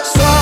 so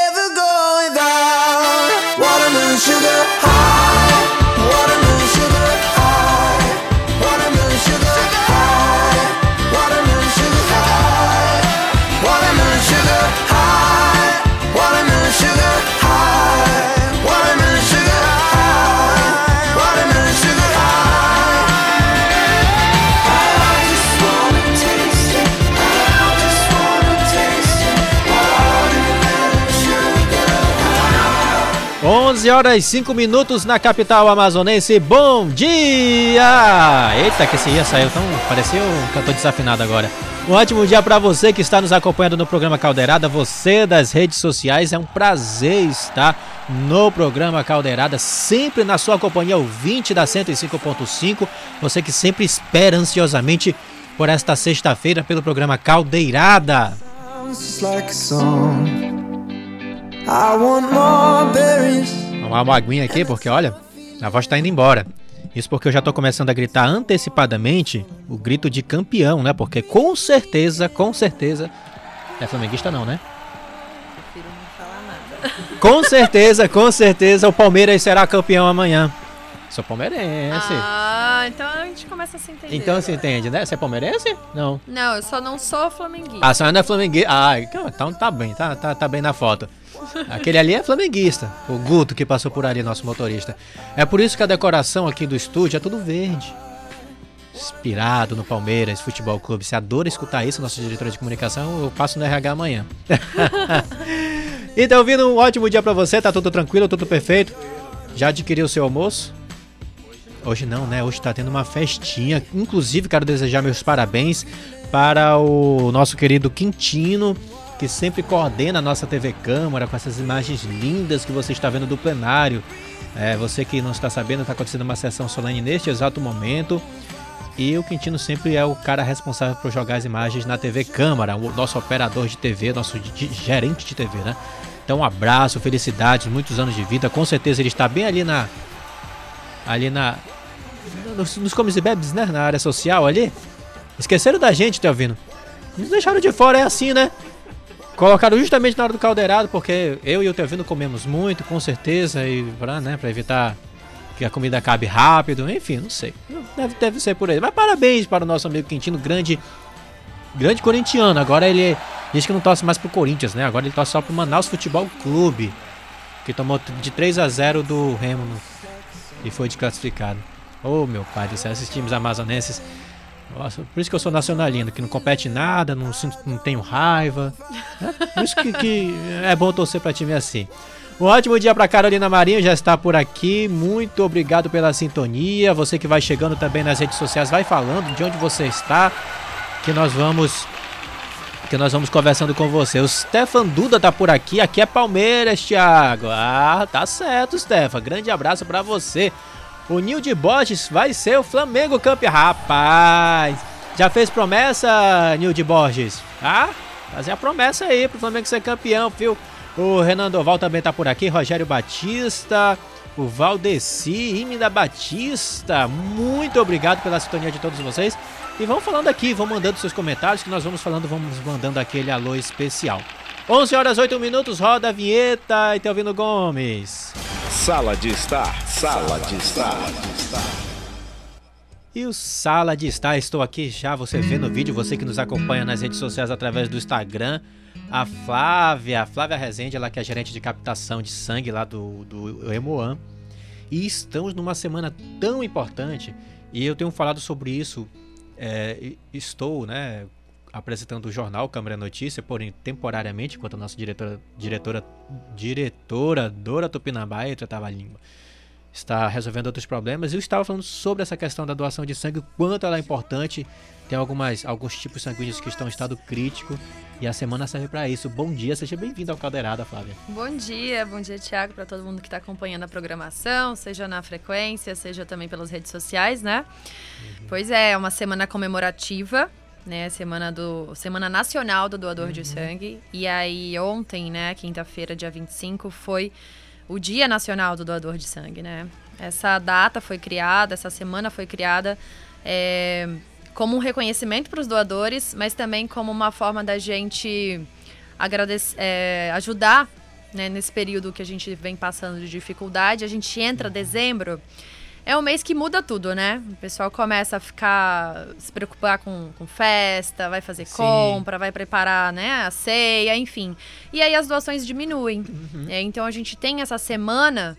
11 horas e 5 minutos na capital amazonense. Bom dia! Eita, que esse ia saiu tão. Pareceu um cantor desafinado agora. Um ótimo dia para você que está nos acompanhando no programa Caldeirada, você das redes sociais. É um prazer estar no programa Caldeirada, sempre na sua companhia, o 20 da 105.5. Você que sempre espera ansiosamente por esta sexta-feira pelo programa Caldeirada. Sounds like I want more berries. Dar uma aguinha aqui, porque olha, a voz tá indo embora. Isso porque eu já tô começando a gritar antecipadamente o grito de campeão, né? Porque com certeza, com certeza. É flamenguista não, né? Prefiro não falar nada. Com certeza, com certeza o Palmeiras será campeão amanhã. Sou palmeirense. Ah, então a gente começa a se entender. então se agora. entende, né? Você é palmeirense? Não. Não, eu só não sou flamenguista. Ah, só não é flamenguista. Ah, então tá bem, tá, tá, tá bem na foto. Aquele ali é flamenguista, o Guto que passou por ali, nosso motorista. É por isso que a decoração aqui do estúdio é tudo verde. Inspirado no Palmeiras Futebol Clube. Você adora escutar isso, nosso diretor de comunicação. Eu passo no RH amanhã. então, vindo um ótimo dia pra você, tá tudo tranquilo, tudo perfeito. Já adquiriu o seu almoço? Hoje não, né? Hoje tá tendo uma festinha. Inclusive, quero desejar meus parabéns para o nosso querido Quintino, que sempre coordena a nossa TV Câmara com essas imagens lindas que você está vendo do plenário. É, você que não está sabendo, está acontecendo uma sessão solene neste exato momento. E o Quintino sempre é o cara responsável por jogar as imagens na TV Câmara, o nosso operador de TV, nosso gerente de TV, né? Então, um abraço, felicidades, muitos anos de vida. Com certeza ele está bem ali na. Ali na. Nos, nos comes e bebes, né? Na área social ali. Esqueceram da gente, ouvindo? Nos deixaram de fora, é assim, né? Colocaram justamente na hora do caldeirado, porque eu e o Teovino comemos muito, com certeza, e pra, né, pra evitar que a comida acabe rápido, enfim, não sei. Deve, deve ser por aí. Mas parabéns para o nosso amigo Quintino, grande grande corintiano. Agora ele diz que não torce mais pro Corinthians, né? Agora ele torce só pro Manaus Futebol Clube, que tomou de 3 a 0 do Remo no, e foi desclassificado. Ô meu pai do céu, esses times amazonenses. Nossa, por isso que eu sou nacionalino, que não compete nada, não, sinto- não tenho raiva. É por isso que, que é bom torcer pra time assim. Um ótimo dia pra Carolina Marinho, já está por aqui. Muito obrigado pela sintonia. Você que vai chegando também nas redes sociais, vai falando de onde você está, que nós vamos que nós vamos conversando com você. O Stefan Duda tá por aqui. Aqui é Palmeiras, Thiago. Ah, tá certo, Stefan. Grande abraço pra você. O Nil de Borges vai ser o Flamengo campeão. Rapaz, já fez promessa, Nil de Borges? Ah, fazer a promessa aí pro Flamengo ser campeão, viu? O Renan Doval também tá por aqui. Rogério Batista. O Valdeci, Imida Batista, muito obrigado pela sintonia de todos vocês. E vão falando aqui, vão mandando seus comentários que nós vamos falando, vamos mandando aquele alô especial. 11 horas 8 minutos, roda a vinheta e Telvino Gomes. Sala de estar, sala de estar. E o Sala de Estar, estou aqui já, você vê no vídeo, você que nos acompanha nas redes sociais através do Instagram, a Flávia, a Flávia Rezende, ela que é gerente de captação de sangue lá do, do Emoan. E estamos numa semana tão importante, e eu tenho falado sobre isso, é, estou, né, apresentando o jornal Câmara Notícia, porém temporariamente, enquanto a nossa diretora, diretora, diretora Dora Tupinambaia, tratava a língua está resolvendo outros problemas. Eu estava falando sobre essa questão da doação de sangue, o quanto ela é importante. Tem algumas, alguns tipos sanguíneos que estão em estado crítico e a semana serve para isso. Bom dia, seja bem-vindo ao Caldeirada, Flávia. Bom dia, bom dia, Thiago, para todo mundo que está acompanhando a programação, seja na frequência, seja também pelas redes sociais, né? Pois é, é uma semana comemorativa, né? Semana do Semana Nacional do Doador de Sangue. E aí ontem, né, quinta-feira, dia 25, foi o Dia Nacional do Doador de Sangue, né? Essa data foi criada, essa semana foi criada é, como um reconhecimento para os doadores, mas também como uma forma da gente agradecer, é, ajudar né, nesse período que a gente vem passando de dificuldade. A gente entra dezembro, é um mês que muda tudo, né? O pessoal começa a ficar, se preocupar com, com festa, vai fazer Sim. compra, vai preparar né, a ceia, enfim. E aí as doações diminuem. É, então a gente tem essa semana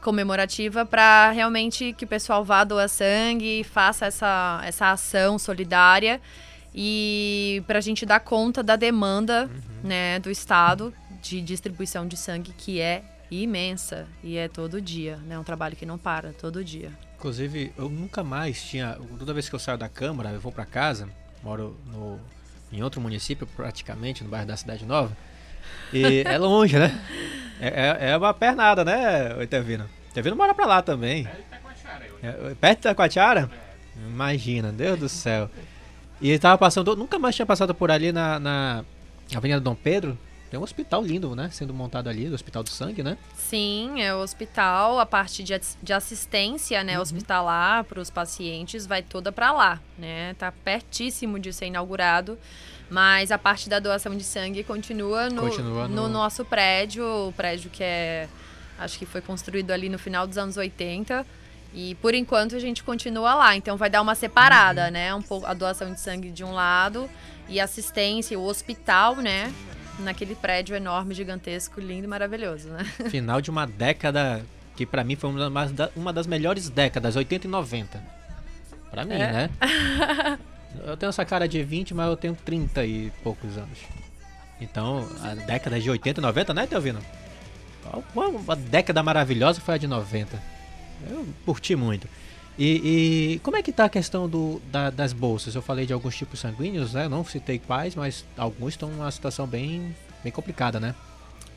comemorativa para realmente que o pessoal vá doar sangue e faça essa, essa ação solidária e para a gente dar conta da demanda né, do Estado de distribuição de sangue que é imensa e é todo dia, né? Um trabalho que não para, todo dia. Inclusive, eu nunca mais tinha. Toda vez que eu saio da Câmara, eu vou para casa, moro no, em outro município, praticamente, no bairro da Cidade Nova. E é longe, né? É, é, é uma pernada, né, Itevino? Itevino mora pra lá também. É, perto da Taquatiara? Imagina, Deus do céu. E ele tava passando, nunca mais tinha passado por ali na, na Avenida Dom Pedro. Tem um hospital lindo, né? Sendo montado ali, do Hospital do Sangue, né? Sim, é o hospital, a parte de, de assistência, né, hospitalar para os pacientes vai toda para lá, né? Tá pertíssimo de ser inaugurado, mas a parte da doação de sangue continua no, Continua no- no nosso prédio, o prédio que é acho que foi construído ali no final dos anos 80. E por enquanto a gente continua lá, então vai dar uma separada, né? Um pouco a doação de sangue de um lado e assistência, o hospital, né? Naquele prédio enorme, gigantesco, lindo e maravilhoso, né? Final de uma década que pra mim foi uma das, uma das melhores décadas, 80 e 90. Pra mim, É. né? Eu tenho essa cara de 20, mas eu tenho 30 e poucos anos. Então, a década de 80 e 90, né, Teovino? Uma, uma década maravilhosa foi a de 90. Eu curti muito. E, e como é que tá a questão do, da- das bolsas? Eu falei de alguns tipos sanguíneos, né? Não citei quais, mas alguns estão numa situação bem, bem complicada, né?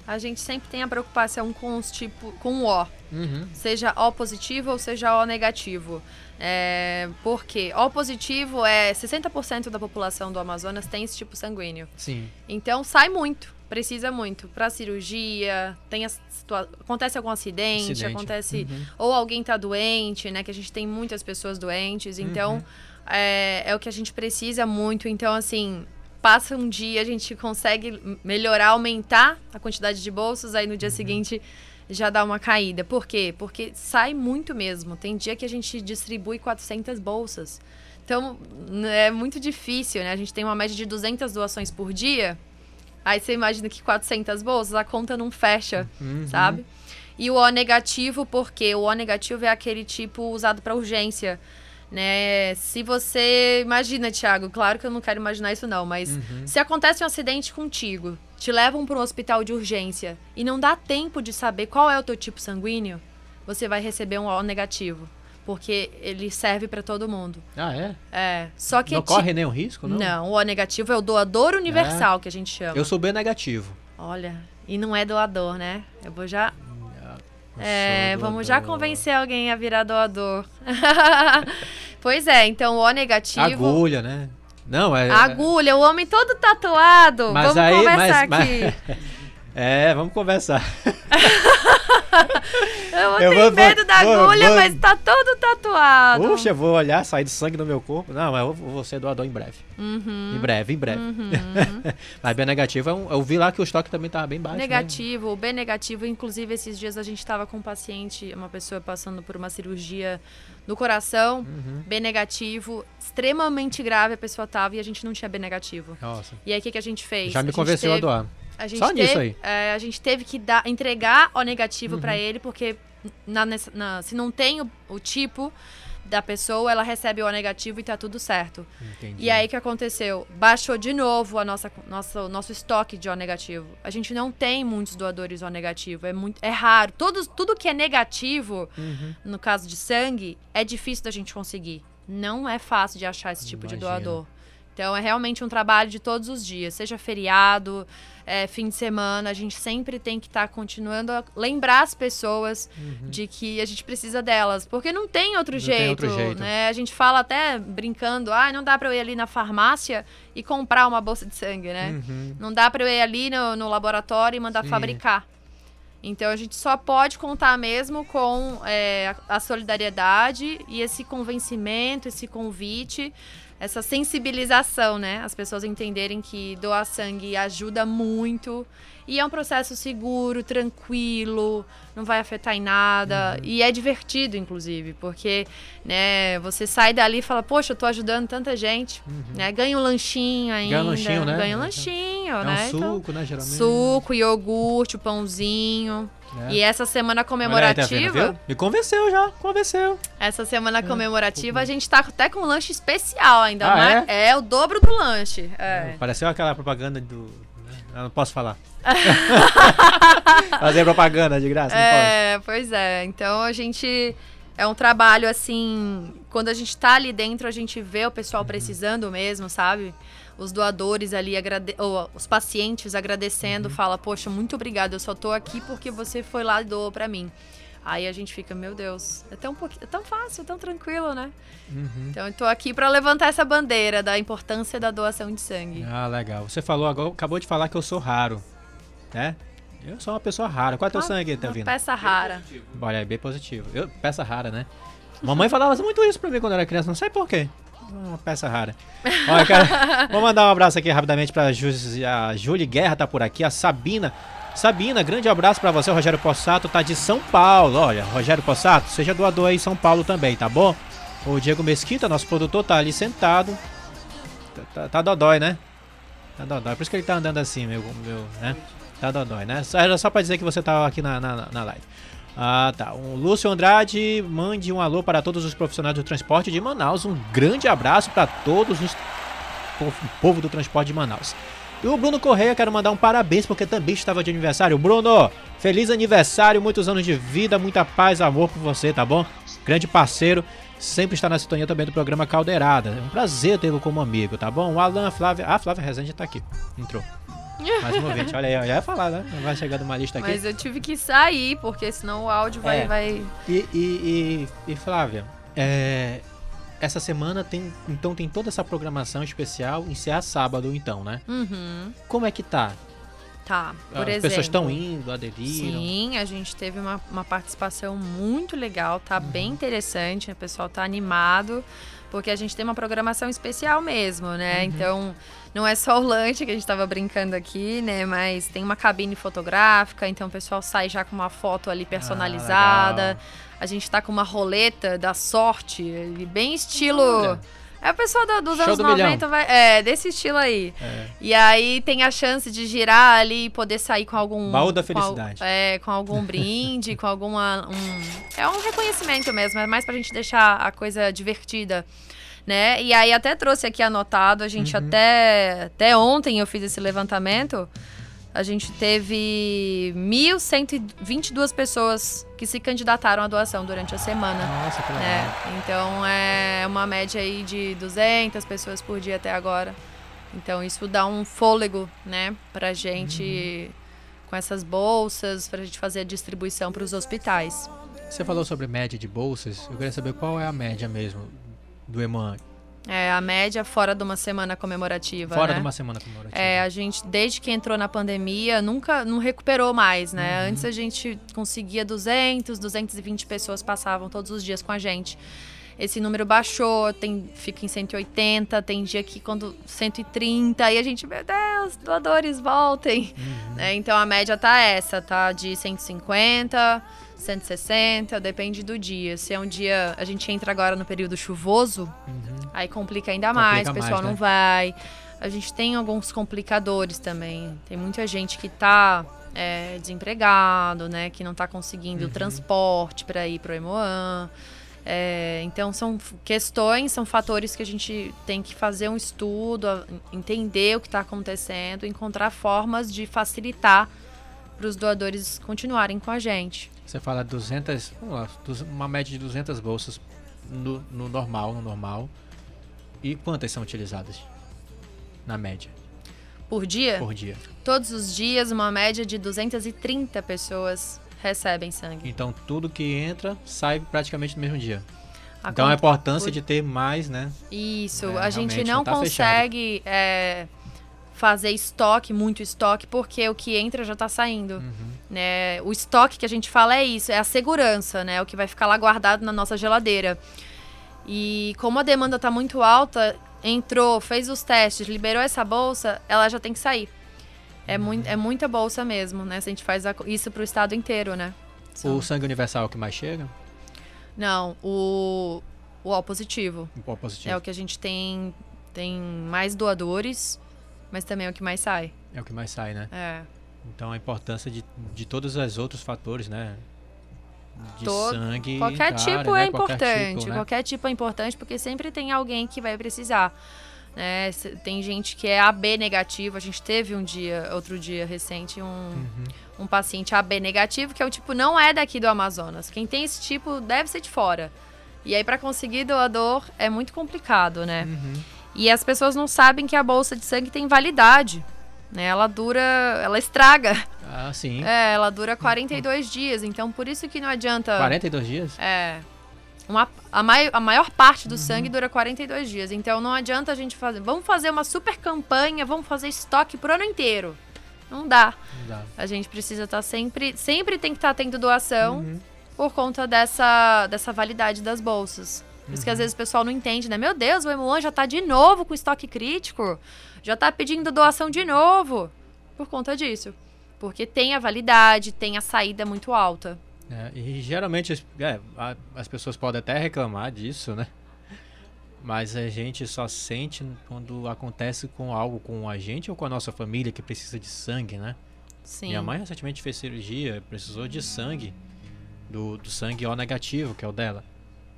A gente sempre tem a preocupação com os tipos, com o O, Uhum. seja O positivo ou seja O negativo. É, porque O positivo é 60% da população do Amazonas tem esse tipo sanguíneo. Sim. Então sai muito, precisa muito para cirurgia, tem a situa- acontece algum acidente, Acidente. acontece Uhum. ou alguém tá doente, né? Que a gente tem muitas pessoas doentes, então é, é o que a gente precisa muito. Então, assim, passa um dia, a gente consegue melhorar, aumentar a quantidade de bolsas, aí no dia seguinte já dá uma caída. Por quê? Porque sai muito mesmo. Tem dia que a gente distribui 400 bolsas. Então, é muito difícil, né? A gente tem uma média de 200 doações por dia. Aí você imagina que 400 bolsas, a conta não fecha, Uhum. sabe? E o O negativo, porque o O negativo é aquele tipo usado para urgência. Né? Se você. Imagina, Thiago, claro que eu não quero imaginar isso, não, mas Uhum. se acontece um acidente contigo, te levam para um hospital de urgência e não dá tempo de saber qual é o teu tipo sanguíneo, você vai receber um O negativo. Porque ele serve para todo mundo. Ah, é? É. Só que não é corre nenhum risco, não? Não, o O negativo é o doador universal que a gente chama. Eu sou B negativo. Olha, e não é doador, né? Eu vou já. É, sou vamos já convencer alguém a virar doador. pois é, então o O negativo. Agulha, né? Não, é. Agulha, o homem todo tatuado. Mas vamos aí, conversar mas- aqui. É, vamos conversar. Eu, Eu tenho medo da vou- agulha, vou- mas tá todo tatuado. Puxa, eu vou olhar, sair do sangue do meu corpo. Não, mas eu vou ser doador em breve. Uhum, Em breve, em breve. uhum. mas B negativo, é eu vi lá que o estoque também tava bem baixo. né? Negativo, B negativo, inclusive esses dias a gente estava com um paciente, uma pessoa passando por uma cirurgia no coração, Uhum. B negativo, extremamente grave a pessoa tava e a gente não tinha B negativo. Nossa. E aí o que, que a gente fez? Já me convenceu a teve- doar. A gente Só teve, nisso aí. Uhum. é, a gente teve que dar, entregar o negativo pra ele, porque na, na- se não tem o, o tipo da pessoa, ela recebe o negativo e tá tudo certo. Entendi. E aí o que aconteceu? Baixou de novo a nossa, nossa, o nosso estoque de O negativo. A gente não tem muitos doadores O negativo, é muito é raro. Todos, tudo que é negativo, Uhum. no caso de sangue, é difícil da gente conseguir. Não é fácil de achar esse tipo de Imagino. doador. Então é realmente um trabalho de todos os dias, seja feriado, é, fim de semana, a gente sempre tem que estar continuando a lembrar as pessoas de que a gente precisa delas, porque não tem outro, Uhum. Não tem jeito, outro jeito. né? A gente fala até brincando, ah, não dá pra eu ir ali na farmácia e comprar uma bolsa de sangue, né? Uhum. Não dá pra eu ir ali no, no laboratório e mandar Sim. fabricar. Então a gente só pode contar mesmo com é, a solidariedade e esse convencimento, esse convite, essa sensibilização, né? As pessoas entenderem que doar sangue ajuda muito. E é um processo seguro, tranquilo, não vai afetar em nada. Uhum. E é divertido, inclusive, porque né, você sai dali e fala, poxa, eu tô ajudando tanta gente. Né? Ganha um lanchinho ainda. Uhum. Ganha um lanchinho, né? Ganha um lanchinho, É né? um Então, suco, né, geralmente. Suco, iogurte, o pãozinho. É. E essa semana Olha aí, tá comemorativa? Me convenceu já, convenceu. essa semana comemorativa, a gente tá até com um lanche especial ainda Ah, mais. É? o dobro do lanche. É. Pareceu aquela propaganda do. Eu não posso falar. Fazer propaganda de graça, não É, pois é. Então a gente. É um trabalho assim. Quando a gente tá ali dentro, a gente vê o pessoal Uhum. precisando mesmo, sabe? Os doadores ali, agrade... ou os pacientes Uhum. agradecendo, fala, poxa, muito obrigada, eu só tô aqui porque você foi lá e doou pra mim. Aí a gente fica, meu Deus, é tão, é tão fácil, tão tranquilo, né? Uhum. Então eu tô aqui pra levantar essa bandeira da importância da doação de sangue. Ah, legal. Você falou agora, acabou de falar que eu sou raro. Né? Eu sou uma pessoa rara. Qual é teu Uma- sangue, tá Uma vindo? peça rara. Olha, é bem positivo. Eu, peça rara, né? Mamãe falava muito isso pra mim quando eu era criança, não sei porquê. Uma peça rara. Olha, cara, vou mandar um abraço aqui rapidamente pra Júlia Guerra, tá por aqui, a Sabina. Sabina, grande abraço pra você. Rogério Possato tá de São Paulo. Olha, Rogério Possato, seja doador aí em São Paulo também, tá bom? O Diego Mesquita, nosso produtor, tá ali sentado. Tá, tá, tá dodói, né? Tá dodói. Por isso que ele tá andando assim, meu, meu né? Tá dodói, né? Era só pra dizer que você tava aqui na, na, na live. Ah, tá. O Lúcio Andrade, mande um alô para todos os profissionais do transporte de Manaus. Um grande abraço para todos os povo do transporte de Manaus. E o Bruno Correia, quero mandar um parabéns porque também estava de aniversário. Bruno, feliz aniversário, muitos anos de vida, muita paz, amor por você, tá bom? Grande parceiro, sempre está na sintonia também do programa Caldeirada. É um prazer tê-lo como amigo, tá bom? O Alan, a Flávia. Ah, a Flávia Rezende tá aqui. Entrou. Mais um ouvinte, olha aí, já ia falar, né? Vai chegando uma lista aqui. Mas eu tive que sair, porque senão o áudio vai. É. vai... E, e, e, e, Flávia, é, essa semana tem. Então tem toda essa programação especial, encerra sábado, então, né? Uhum. Como é que tá? Tá, por As exemplo. pessoas estão indo, aderiram. Sim, a gente teve uma, uma participação muito legal, tá Uhum. bem interessante, o pessoal tá animado, porque a gente tem uma programação especial mesmo, né? Uhum. Então, não é só o lanche que a gente tava brincando aqui, né? Mas tem uma cabine fotográfica, então o pessoal sai já com uma foto ali personalizada. Ah. A gente tá com uma roleta da sorte, bem estilo. Olha. É o pessoal do- dos Show anos do 90, vai, é, desse estilo aí. É. E aí tem a chance de girar ali e poder sair com algum. Baú da com felicidade. é, com algum brinde, com alguma. um- é um reconhecimento mesmo, é mais pra gente deixar a coisa divertida. Né? E aí até trouxe aqui anotado, a gente Uhum. até, até ontem eu fiz esse levantamento. A gente teve 1.122 pessoas que se candidataram à doação durante a semana. Nossa, que legal. É, então é uma média aí de 200 pessoas por dia até agora. Então isso dá um fôlego, né, pra gente com essas bolsas, pra gente fazer a distribuição para os hospitais. Você falou sobre média de bolsas. Eu queria saber qual é a média mesmo do EMAN. É a média fora de uma semana comemorativa, Fora né? de uma semana comemorativa. É, a gente, desde que entrou na pandemia, nunca não recuperou mais, né? Uhum. Antes a gente conseguia 200, 220 pessoas passavam todos os dias com a gente. Esse número baixou, tem, fica em 180, tem dia que quando 130, e a gente, meu Deus, doadores, voltem. Uhum. É, então a média tá essa, tá de 150, 160, depende do dia. Se é um dia, a gente entra agora no período chuvoso, Uhum. Aí complica ainda mais, Complica o pessoal mais, né? não vai. A gente tem alguns complicadores também. Tem muita gente que tá é, desempregado, né? Que não tá conseguindo Uhum. transporte para ir pro Emoan. É, então são questões, são fatores que a gente tem que fazer um estudo, entender o que está acontecendo, encontrar formas de facilitar para os doadores continuarem com a gente. Você fala 200, vamos lá, uma média de 200 bolsas no, no normal, no normal. E quantas são utilizadas? Na média, Por dia, por dia. todos os dias, uma média de 230 pessoas recebem sangue. Então tudo que entra sai praticamente no mesmo dia. A então a importância o- de ter mais, né? Isso, É, a gente não não tá consegue é, fazer estoque, muito estoque, porque o que entra já tá saindo. Uhum. Né? O estoque que a gente fala é isso, é a segurança, né? O que vai ficar lá guardado na nossa geladeira. E como a demanda tá muito alta, entrou, fez os testes, liberou essa bolsa, ela já tem que sair. É, mui é muita bolsa mesmo, né? Se a gente faz a- isso pro estado inteiro, né? São- O sangue universal é o que mais chega? Não, o, o O positivo. O pó positivo. É o que a gente tem, tem mais doadores, mas também é o que mais sai. É o que mais sai, né? É. Então a importância de, de todos os outros fatores, né? De Todo- sangue. Qualquer entrarem, tipo né? é Qualquer importante. tipo, né? Qualquer tipo é importante porque sempre tem alguém que vai precisar. Né? Tem gente que é AB negativo. A gente teve um dia, outro dia recente, um, Uhum. um paciente AB negativo, que é o tipo, não é daqui do Amazonas. Quem tem esse tipo deve ser de fora. E aí, para conseguir doador, é muito complicado, né? Uhum. E as pessoas não sabem que a bolsa de sangue tem validade. Né? Ela dura. Ela estraga. Ah, sim. É, ela dura 42 dias. Então, por isso que não adianta. 42 dias? É. Uma, a, mai, a maior parte Uhum. do sangue dura 42 dias. Então não adianta a gente fazer. Vamos fazer uma super campanha, vamos fazer estoque pro ano inteiro. Não dá. Não dá. A gente precisa estar sempre. Sempre tem que estar tendo doação Uhum. por conta dessa, dessa validade das bolsas. Por isso que às vezes o pessoal não entende, né? Meu Deus, o Emuan já tá de novo com estoque crítico. Já tá pedindo doação de novo. Por conta disso. Porque tem a validade, tem a saída muito alta. É, e geralmente as- é, as pessoas podem até reclamar disso, né? Mas a gente só sente quando acontece com algo com a gente ou com a nossa família que precisa de sangue, né? Sim. Minha mãe recentemente fez cirurgia, precisou de sangue, do, do sangue O negativo, que é o dela.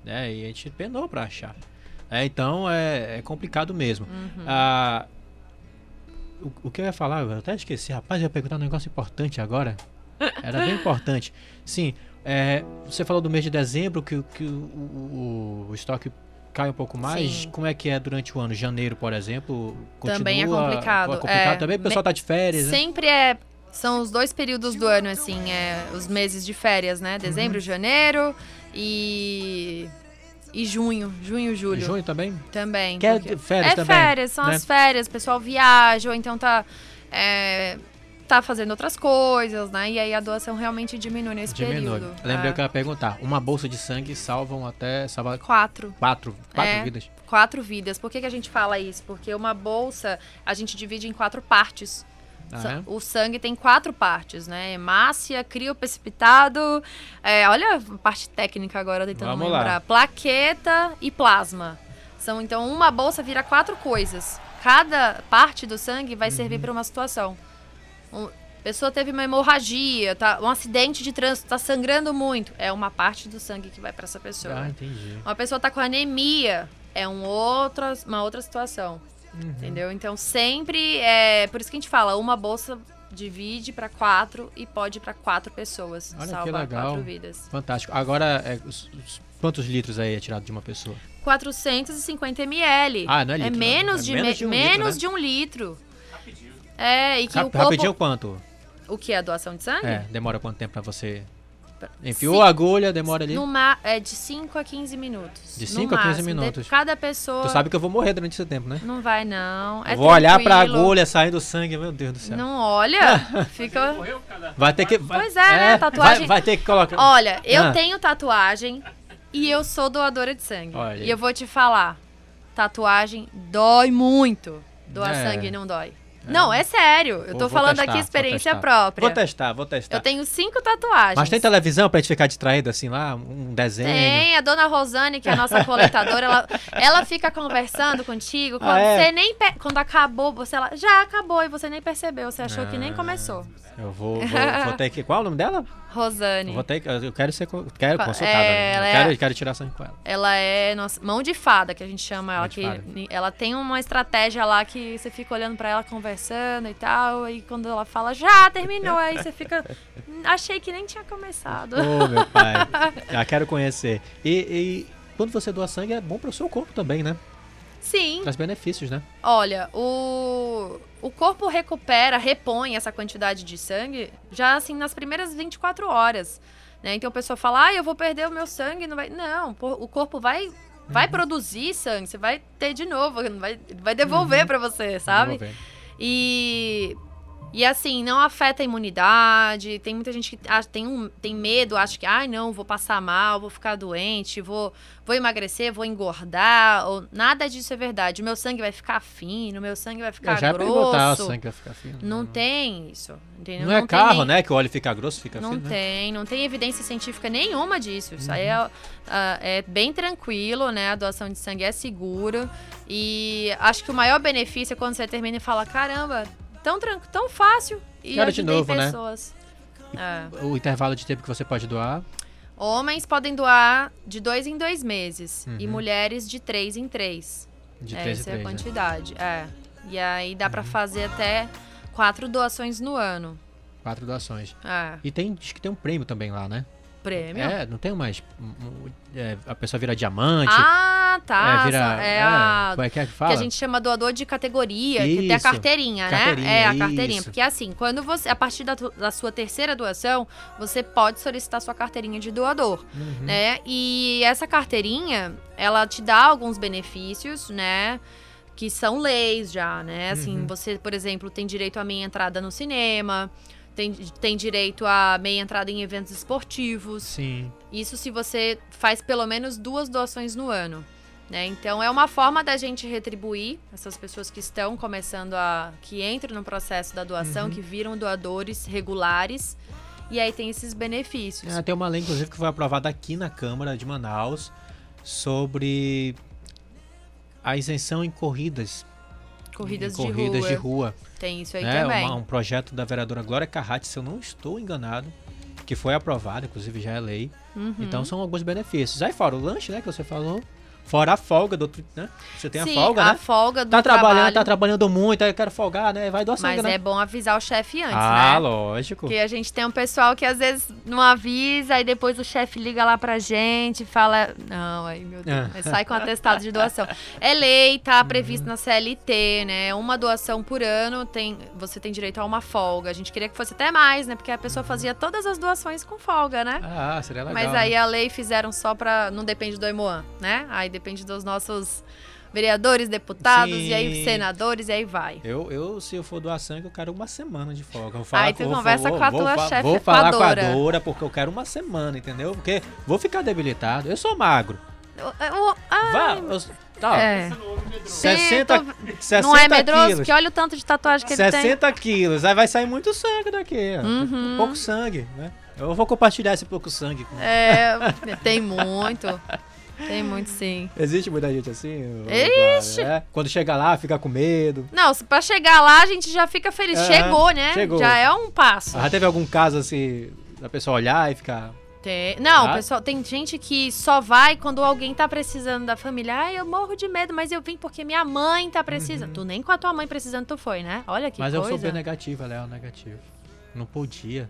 Né? E a gente penou pra achar. É, então é, é complicado mesmo. Uhum. Ah, o, o que eu ia falar, eu até esqueci, rapaz, eu ia perguntar um negócio importante agora. Era bem importante. Sim, é, você falou do mês de dezembro que, o- que o, o- o estoque cai um pouco mais. Sim. Como é que é durante o ano? Janeiro, por exemplo, continua Também é complicado. É complicado É, também, o pessoal tá de férias, né? Sempre é. São os dois períodos do ano, assim, é, os meses de férias, né? Dezembro, Uhum. janeiro e. E junho, junho, julho. Junho também? Também. Que é férias é também, férias, são né? as férias, o pessoal viaja, ou então tá. é, tá fazendo outras coisas, né? E aí a doação realmente diminui nesse Diminui. período. Lembrei É. que eu ia perguntar. Uma bolsa de sangue salvam até salva Quatro. quatro, quatro É. vidas. Quatro vidas. Por que, que a gente fala isso? Porque uma bolsa a gente divide em quatro partes. Ah, é? O sangue tem quatro partes, né? Hemácia, crioprecipitado, é, olha a parte técnica agora tentando Vamos lá. lembrar. Plaqueta e plasma. São, então, uma bolsa vira quatro coisas. Cada parte do sangue vai Uhum. servir para uma situação. Um, pessoa teve uma hemorragia, tá, um acidente de trânsito, tá sangrando muito. É uma parte do sangue que vai para essa pessoa. Ah, entendi. Uma pessoa tá com anemia, é um outra, uma outra situação. Uhum. Entendeu? Então sempre é. Por isso que a gente fala, uma bolsa divide para quatro e pode para quatro pessoas. Olha que salvar legal. quatro vidas. Fantástico. Agora, é, os- os- quantos litros aí é tirado de uma pessoa? 450 ml. Ah, não é litro, não. menos, É de, menos me- de um menos litro, né? de um litro. É, e que Rap- o corpo... Rapidinho quanto? O que? A doação de sangue? É, demora quanto tempo pra você... Enfiou a agulha, demora ali... É de 5 a 15 minutos. De no 5 a 15 máximo. De- minutos. Cada pessoa... Tu sabe que eu vou morrer durante esse tempo, né? Não vai, não. É vou olhar pra agulha saindo sangue, meu Deus do céu. Não olha. Fica... Vai ter que... Pois é, né? Tatuagem- Vai, vai ter que colocar... Olha, eu Ah. tenho tatuagem e eu sou doadora de sangue. Olha. E eu vou te falar, tatuagem dói muito. Doar É. sangue não dói. Não, é sério. Eu Vou- tô vou falando testar, aqui vou experiência testar. própria. Vou testar, vou testar. Eu tenho cinco tatuagens. Mas tem televisão pra gente ficar distraído assim lá? Um desenho? Tem, a dona Rosane, que é a nossa coletadora, ela, ela fica conversando contigo. Quando Ah, é? você nem. Quando acabou, você ela, já acabou e você nem percebeu. Você achou que nem Ah. começou. Eu vou, vou, vou ter que... Qual é o nome dela? Rosane. Eu vou ter. Eu quero ser... Quero consultada. é, né? Eu é- quero, quero tirar sangue com ela. Ela é nossa, mão de fada, que a gente chama ela. Mão Que ela tem uma estratégia lá que você fica olhando pra ela conversando e tal. E quando ela fala, já terminou, aí você fica. "Hum, Achei que nem tinha começado. Ô, meu pai. Já quero conhecer. E, e quando você doa sangue é bom pro seu corpo também, né? Sim, Traz benefícios, né? olha, o, o corpo recupera, repõe essa quantidade de sangue já assim nas primeiras 24 horas. Né? Então a pessoa fala, ah, eu vou perder o meu sangue. Não, vai... não o corpo vai. Vai Uhum. produzir sangue, você vai ter de novo, vai, vai devolver pra você, sabe? Vamos ver. E, e assim, não afeta a imunidade. Tem muita gente que acha- tem, um, tem medo, acha que, ai, não, vou passar mal, vou ficar doente, vou, vou emagrecer, vou engordar. Ou, nada disso é verdade. O meu sangue vai ficar fino, o meu sangue vai Eu ficar já ia perguntar, o grosso. sangue vai ficar fino. Não tem isso. Entendeu? Não é tem carro, nem- né? Que o óleo fica grosso, fica Não fino, né? tem, não tem evidência científica nenhuma disso. Isso aí Uhum. é, ah, é bem tranquilo, né? A doação de sangue é segura. E acho que o maior benefício é quando você termina e fala: caramba, tão, tão fácil. E Quero de novo, né? pessoas. É. O intervalo de tempo que você pode doar. Homens podem doar de dois em dois meses. E Uhum. mulheres de três em três. De 3 em Essa é a 3, né? quantidade. É. E aí dá pra fazer até quatro doações no ano. Quatro doações. É. E tem, acho que tem um prêmio também lá, né? Prêmio. É, não tem mais. é, a pessoa vira diamante. Ah, tá. é, vira. é a Como é que é que fala? que a gente chama doador de categoria, que tem a Isso. carteirinha, né? Carteirinha, é, a carteirinha. isso. Porque assim, quando você, a partir da, da sua terceira doação, você pode solicitar sua carteirinha de doador, Uhum. né? E essa carteirinha, ela te dá alguns benefícios, né? Que são leis já, né? Assim, Uhum. você, por exemplo, tem direito à meia entrada no cinema, tem, tem direito à meia entrada em eventos esportivos, Sim. isso se você faz pelo menos duas doações no ano. Né? Então é uma forma da gente retribuir essas pessoas que estão começando a. que entram no processo da doação, Uhum. que viram doadores regulares. E aí tem esses benefícios. É, tem uma lei, inclusive, que foi aprovada aqui na Câmara de Manaus sobre a isenção em corridas. corridas, em corridas de, de rua. rua. Tem isso aí É também. uma- um projeto da vereadora Glória Carratti, se eu não estou enganado, que foi aprovado, inclusive já é lei. Uhum. Então são alguns benefícios. Aí fora o lanche, né, que você falou. Fora a folga do outro, né? Você tem Sim, a folga, a né? folga do Tá trabalhando, trabalho, tá trabalhando muito, aí eu quero folgar, né? Vai doar sangue, Mas né? é bom avisar o chefe antes, ah, né? lógico. Porque a gente tem um pessoal que às vezes não avisa, aí depois o chefe liga lá pra gente e fala. Não, aí meu Deus, Ah. aí sai com atestado de doação. É lei, Uhum. tá previsto na CLT, né? Uma doação por ano, tem, você tem direito a uma folga. A gente queria que fosse até mais, né? Porque a pessoa fazia todas as doações com folga, né? Ah, seria legal. Mas né? aí a lei fizeram só pra. Não depende do Emoan, né? Aí depende dos nossos vereadores, deputados, Sim. e aí senadores, e aí vai. Eu, eu, se eu for doar sangue, eu quero uma semana de folga. Vou falar Aí com- tu vou- conversa vou- com a vou tua fa- chefe, Vou com a falar com a Dora. Porque eu quero uma semana, entendeu? Porque vou ficar debilitado. Eu sou magro. Eu- eu- ai, Vá, eu, tá, é. 60, Sim, 60 Não é medroso? quilos. Porque olha o tanto de tatuagem que ele tem. 60 quilos. Aí vai sair muito sangue daqui. Uhum. Pouco sangue, né? Eu vou compartilhar esse pouco sangue. com- É, tem muito. Tem muito sim. Existe muita gente assim? Ixi! Clara, é? Quando chega lá, fica com medo. Não, se- pra chegar lá a gente já fica feliz. Aham, Chegou, né? chegou. Já é um passo. Já teve algum caso assim, da pessoa olhar e ficar. Tem- Não, Ah. pessoal, tem gente que só vai quando alguém tá precisando da família. Ai, eu morro de medo, mas eu vim porque minha mãe tá precisando. Tu nem com a tua mãe precisando tu foi, né? Olha que Uhum. Mas eu coisa. sou bem negativo, Léo, negativo. Não podia.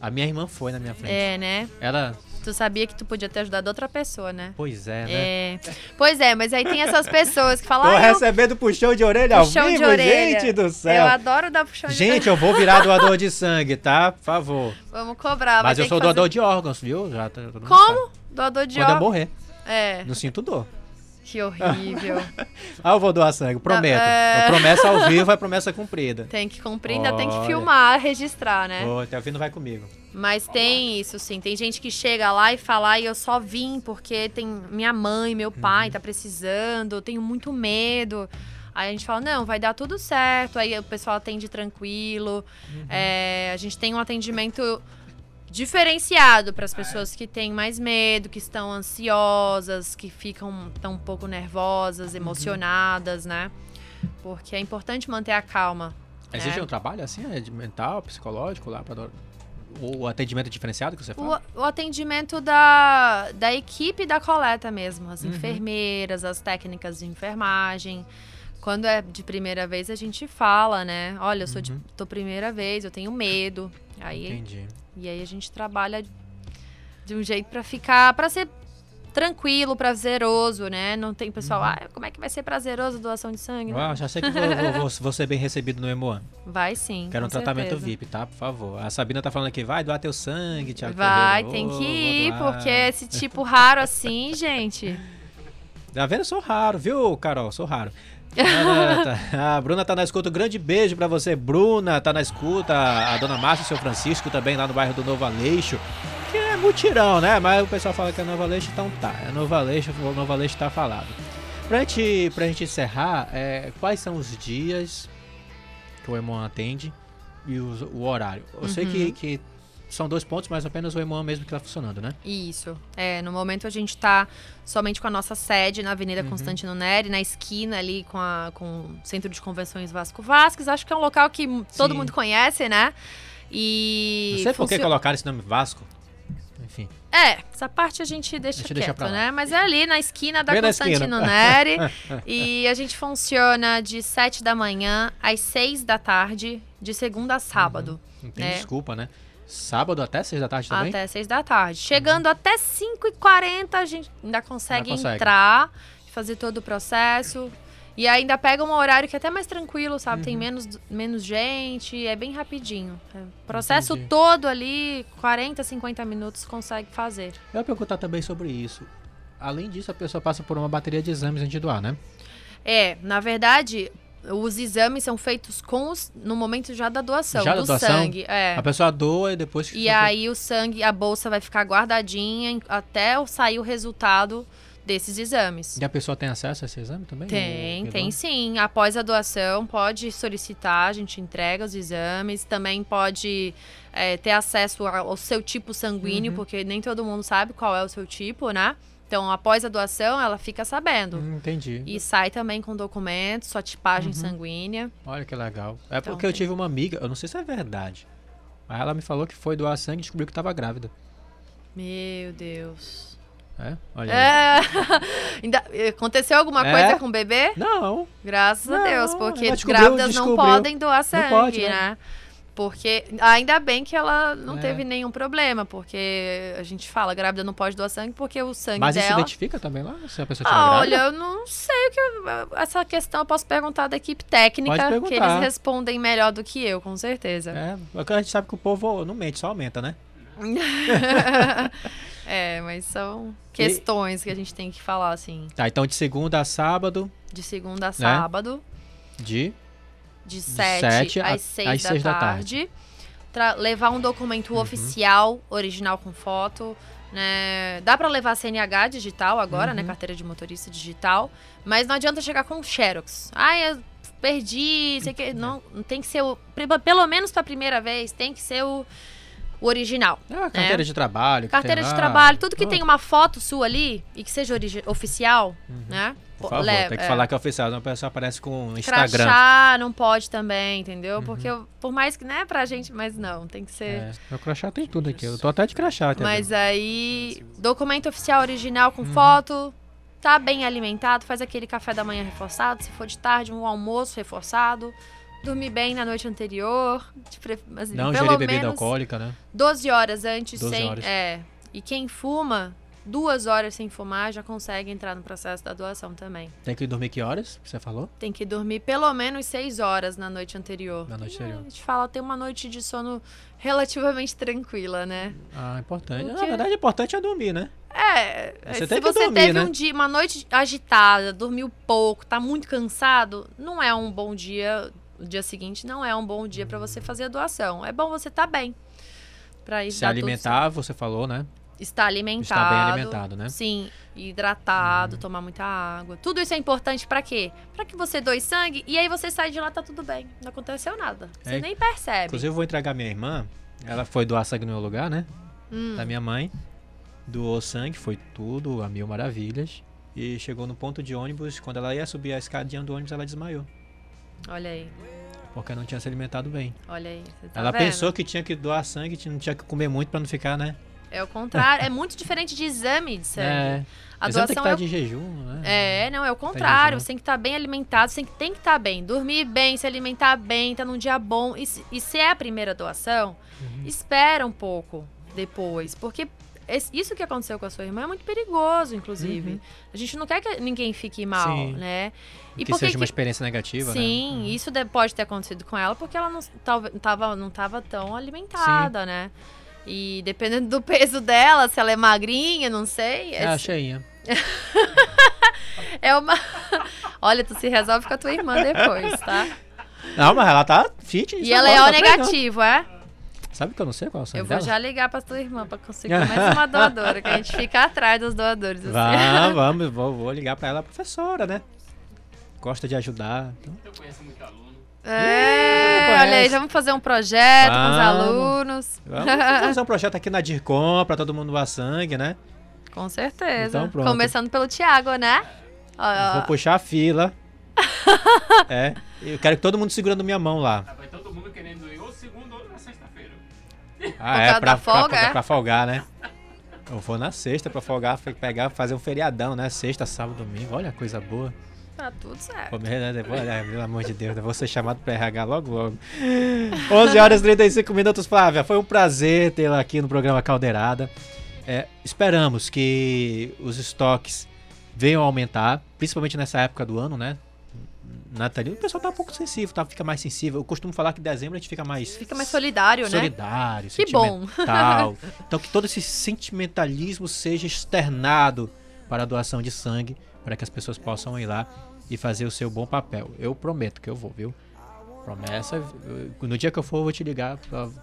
A minha irmã foi na minha frente. É, né? Ela. Tu sabia que tu podia ter ajudado outra pessoa, né? Pois é, né? É. Pois é, mas aí tem essas pessoas que falam, Tô ah, eu recebendo puxão de orelha ao puxão vivo, de orelha. gente do Eu céu. adoro dar puxão de Gente, eu vou virar doador de sangue, tá? Por favor. Vamos cobrar. Mas eu sou fazer- doador de órgãos, viu? Já Como? sabe. Doador de Quando eu órgãos. morrer. É, Não sinto dor. Que horrível. Ah, eu vou doar sangue, prometo. é. Promessa ao vivo, é promessa cumprida. tem que cumprir, ainda tem que filmar, registrar, né? Ô, até o fim não vai comigo. Mas tem isso, sim. Tem gente que chega lá e fala, "Ai, eu só vim porque tem minha mãe, meu Uhum. pai tá precisando, eu tenho muito medo. Aí a gente fala, não, vai dar tudo certo. Aí o pessoal atende tranquilo. Uhum. É, a gente tem um atendimento diferenciado para as pessoas que têm mais medo, que estão ansiosas, que ficam tão um pouco nervosas, Uhum. emocionadas, né? Porque é importante manter a calma. Existe É. um trabalho assim, é de mental, psicológico lá para o atendimento diferenciado que você fala? O, o atendimento da, da equipe da coleta mesmo, as Uhum. enfermeiras, as técnicas de enfermagem. Quando é de primeira vez, a gente fala, né? Olha, eu sou de Uhum. tô primeira vez, eu tenho medo. Aí, Entendi. E aí a gente trabalha de um jeito pra ficar, pra ser tranquilo, prazeroso, né? Não tem pessoal, Uhum. ah, como é que vai ser prazeroso doação de sangue? Não. Ah, já sei que vou, vou- vou- ser bem recebido no Emoan. Vai sim. Quero um tratamento certeza. VIP, tá? Por favor. A Sabina tá falando aqui, vai doar teu sangue, Thiago. Vai, Ferreira. tem Ô, que ir, porque esse tipo raro assim, gente. Tá vendo? Eu sou raro, viu, Carol? Sou raro. Ah, tá. A Bruna tá na escuta. Um grande beijo pra você, Bruna. Tá na escuta. A dona Márcia e o seu Francisco também lá no bairro do Novo Aleixo. Que é mutirão, né? Mas o pessoal fala que é Novo Aleixo, então tá. É Novo Aleixo, o Novo Aleixo tá falado. Pra gente, pra gente encerrar, é, quais são os dias que o Emon atende e os- o horário? Eu sei que, Uhum. que são dois pontos, mas apenas o Emon mesmo que tá funcionando, né? Isso. É, no momento a gente tá somente com a nossa sede na Avenida Uhum. Constantino Neri, na esquina ali com, a, com o Centro de Convenções Vasco Vasques. Acho que é um local que m- todo Sim. mundo conhece, né? E. Não sei por que colocaram esse nome Vasco. Enfim. É, essa parte a gente deixa, gente deixa quieto, lá. né? Mas é ali na esquina da Bem Constantino esquina. Neri. e a gente funciona de 7 da manhã às 6 da tarde, de segunda a sábado. Não tem É. desculpa, né? Sábado até seis da tarde também? Até 6 da tarde. Chegando até 5h40, a gente ainda consegue, Ainda consegue. entrar, fazer todo o processo. E ainda pega um horário que é até mais tranquilo, sabe? Tem menos, menos gente, é bem rapidinho. É, o processo Entendi. todo ali, 40, 50 minutos, consegue fazer. Eu ia perguntar também sobre isso. Além disso, a pessoa passa por uma bateria de exames antes de doar, né? É, na verdade, os exames são feitos com os, no momento já da doação, Já da do doação? sangue. É. A pessoa doa e depois... E aí o sangue, a bolsa vai ficar guardadinha até sair o resultado desses exames. E a pessoa tem acesso a esse exame também? Tem, tem sim. Após a doação, pode solicitar, a gente entrega os exames. Também pode é, ter acesso ao ao seu tipo sanguíneo, Uhum. porque nem todo mundo sabe qual é o seu tipo, né? Então, após a doação, ela fica sabendo. Hum, entendi. E sai também com documentos, sua tipagem Uhum. sanguínea. Olha que legal. É Então, porque eu tem. tive uma amiga, eu não sei se é verdade, mas ela me falou que foi doar sangue e descobriu que tava grávida. Meu Deus. É? Olha aí. É. Ainda- aconteceu alguma É? coisa com o bebê? Não, Graças a Não, Deus, porque descobriu- grávidas não descobriu. podem doar sangue, pode, né? né? Porque ainda bem que ela não É. teve nenhum problema, porque a gente fala, grávida não pode doar sangue porque o sangue mas dela. identifica também lá? Se a pessoa Ah, olha, eu não sei o que. eu- Essa questão eu posso perguntar da equipe técnica, que eles respondem melhor do que eu, com certeza. É, porque a gente sabe que o povo não mente, só aumenta, né? É, mas são questões que a gente tem que falar, assim, Tá, então de segunda a sábado, de segunda a Né? sábado. de... de sete 7 a- às 6 às da, da tarde. Tra- levar um documento Uhum. oficial, original com foto. Né? Dá pra levar CNH digital agora, né? Uhum. Carteira de motorista digital. Mas não adianta chegar com Xerox. Ai, eu perdi, sei que. Não, não tem que ser o. Pelo menos pra primeira vez, tem que ser o, o original. É, a carteira de trabalho. Carteira de lá. trabalho, tudo que Ah, tem uma foto sua ali e que seja oficial, né? Uhum. Por favor, leva- tem que é. falar que é oficial, senão a pessoa aparece com Instagram. Crachá não pode também, entendeu? Uhum. Porque eu- por mais que, né, pra gente, mas não, tem que ser. É, meu crachá tem tudo aqui. Eu tô até de crachá, entendeu? Mas aí, documento oficial original Uhum. com foto, tá bem alimentado, faz aquele café da manhã reforçado, se for de tarde, um almoço reforçado, dormir bem na noite anterior, de pre- assim, Não pelo ingerir bebida alcoólica, né? 12 horas antes 12 sem. horas. É. E quem fuma, duas horas sem fumar já consegue entrar no processo da doação também. Tem que dormir que horas? Você falou? Tem que dormir pelo menos 6 horas na noite anterior. Na noite É, anterior. A gente fala ter uma noite de sono relativamente tranquila, né? Ah, importante. O Na verdade, o importante é dormir, né? É, Você se tem você dormir, teve né? um dia, uma noite agitada, dormiu pouco, tá muito cansado, não é um bom dia. O dia seguinte não é um bom dia pra você fazer a doação. É bom você estar bem. Pra ir Se alimentar, você falou, né? Estar alimentado. Estar bem alimentado, né? Sim, hidratado, tomar muita água. Tudo isso é importante pra quê? Pra que você doe sangue e aí você sai de lá tá tudo bem. Não aconteceu nada. Você É. nem percebe. Inclusive, eu vou entregar minha irmã. Ela foi doar sangue no meu lugar, né? Hum. Da minha mãe. Doou sangue, foi tudo a mil maravilhas. E chegou no ponto de ônibus. Quando ela ia subir a escadinha do ônibus, ela desmaiou. Olha aí, Porque não tinha se alimentado bem. olha aí. Tá ela vendo? pensou que tinha que doar sangue, não tinha que comer muito pra não ficar, né? É o contrário. é muito diferente de exame de sangue. É. A Exame tem que doação estar é de jejum, né? É, não, é o de contrário. Você tem que estar bem alimentado, você tem que, tem que estar bem. Dormir bem, se alimentar bem, estar num dia bom. E, se- e se é a primeira doação, Uhum. espera um pouco depois. Porque isso que aconteceu com a sua irmã é muito perigoso, inclusive. A gente não quer que ninguém fique mal, Uhum. Sim. né? E que por seja que uma experiência negativa, né? Sim, isso de- pode ter acontecido com ela porque ela não estava tava, não tava tão alimentada, né? E dependendo do peso dela, se ela é magrinha, não sei. É, É, a cheinha. é uma. Olha, tu se resolve com a tua irmã depois, tá? Não, mas ela tá fit. E ela é O negativo, é? Sabe que eu não sei qual é o sangue Eu vou dela? já ligar pra tua irmã pra conseguir mais uma doadora, que a gente fica atrás dos doadores. assim. Vá, vamos, vou, vou ligar pra ela, professora, né? Gosta de ajudar. Então. É, olha aí, vamos fazer um projeto com os Vamos. alunos. Vamos fazer um projeto aqui na DIRCOM pra todo mundo doar sangue, né? Com certeza. Então, pronto. Começando pelo Thiago, né? Ó, Vou puxar a fila. é. Eu quero que todo mundo segurando minha mão lá. Vai todo mundo querendo ir ou segunda ou na sexta-feira. Ah, é, pra, folga, pra, é? pra folgar, né? Eu vou na sexta pra folgar, foi pegar, fazer um feriadão, né? Sexta, sábado, domingo. Olha a coisa boa. Tá tudo certo. Olha, pelo amor de Deus, eu vou ser chamado pra RH logo, logo. 11 horas e 35 minutos, Flávia. Foi um prazer tê-la aqui no programa Caldeirada. É, esperamos que os estoques venham a aumentar, principalmente nessa época do ano, né? Natalino, o pessoal tá um pouco sensível, tá? Fica mais sensível. Eu costumo falar que em dezembro a gente fica mais Fica mais solidário, né? solidário, Que bom. então que todo esse sentimentalismo seja externado para a doação de sangue, para que as pessoas possam ir lá e fazer o seu bom papel. Eu prometo que eu vou, viu? Promessa, no dia que eu for eu vou te ligar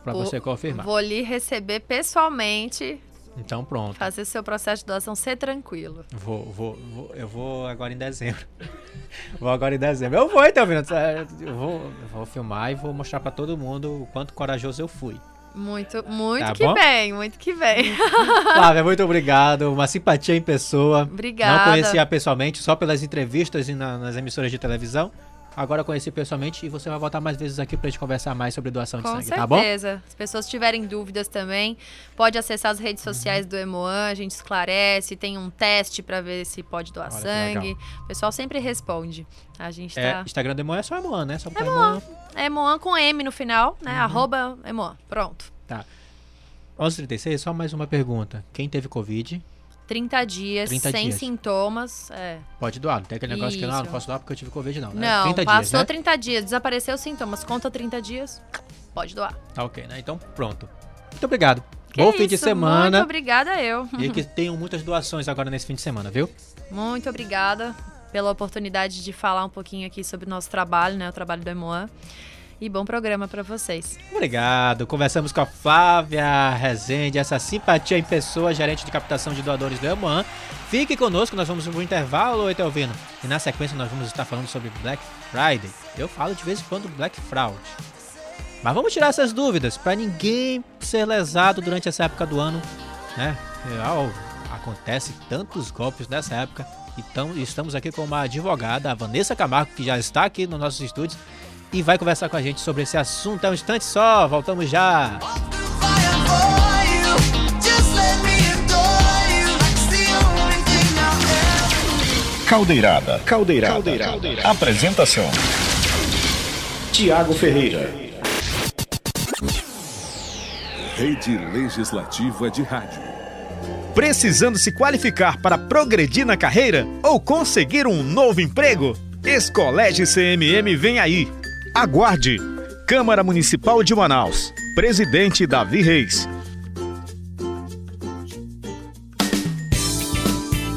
para você confirmar. Vou lhe receber pessoalmente, Então pronto. fazer seu processo de doação ser tranquilo. Vou, vou, vou- eu vou agora em dezembro. vou agora em dezembro. Eu vou, então, menino. Eu vou, eu vou filmar e vou mostrar para todo mundo o quanto corajoso eu fui. Muito, muito Tá que bom? bem, muito que bem. Flávia, muito obrigado. Uma simpatia em pessoa. Obrigada. Não conhecia pessoalmente, só pelas entrevistas e na- nas emissoras de televisão. Agora conheci pessoalmente e você vai voltar mais vezes aqui pra gente conversar mais sobre doação de Com sangue, tá bom? certeza. Se pessoas tiverem dúvidas também, pode acessar as redes sociais do Emoan, a gente esclarece, tem um teste pra ver se pode doar Olha sangue. O pessoal sempre responde. A gente É, tá. Instagram do Emoan é só Emoan, né? Só Emoan. É Emoan com M no final, né? Uhum. Arroba Emoan. Pronto. 11h36, só mais uma pergunta. Quem teve Covid, 30 dias, 30 sem dias. sintomas. É. pode doar. Não tem aquele negócio que não, não Isso. posso doar porque eu tive Covid, não. né? Não, 30 passou dias, né? 30 dias, desapareceu os sintomas. Conta 30 dias, pode doar. Tá ok, né? Então pronto. Muito obrigado. Que Bom fim de isso, semana. Muito obrigada eu. E que tenham muitas doações agora nesse fim de semana, viu? Muito obrigada pela oportunidade de falar um pouquinho aqui sobre o nosso trabalho, né? O trabalho do Emoan. E bom programa pra vocês. Obrigado. Conversamos com a Flávia Rezende, essa simpatia em pessoa, gerente de captação de doadores do Elman. Fique conosco, nós vamos para intervalo, Etelvino. E na sequência nós vamos estar falando sobre Black Friday. Eu falo de vez em quando Black Fraud. Mas vamos tirar essas dúvidas para ninguém ser lesado durante essa época do ano, né? Afinal, acontece tantos golpes nessa época. Então, estamos aqui com uma advogada, a Vanessa Camargo, que já está aqui nos nossos estúdios e vai conversar com a gente sobre esse assunto. É um instante só, voltamos já. I'll ever Caldeirada. Caldeirada. Apresentação. Tiago Ferreira. Rede Legislativa de Rádio. Precisando se qualificar para progredir na carreira ou conseguir um novo emprego? Escolégio CMM vem aí. Aguarde. Câmara Municipal de Manaus. Presidente Davi Reis.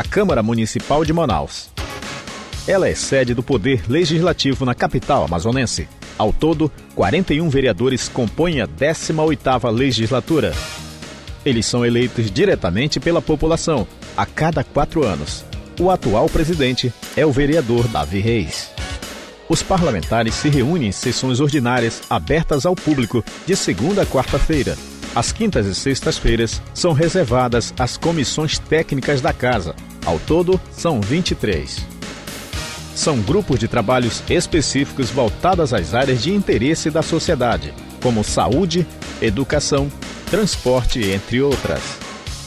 a Câmara Municipal de Manaus. Ela é sede do Poder Legislativo na capital amazonense. Ao todo, 41 vereadores compõem a 18ª legislatura. Eles são eleitos diretamente pela população, a cada quatro anos. O atual presidente é o vereador Davi Reis. Os parlamentares se reúnem em sessões ordinárias abertas ao público de segunda a quarta-feira. As quintas e sextas-feiras são reservadas às comissões técnicas da casa. Ao todo, são 23. São grupos de trabalhos específicos voltados às áreas de interesse da sociedade, como saúde, educação, transporte, entre outras.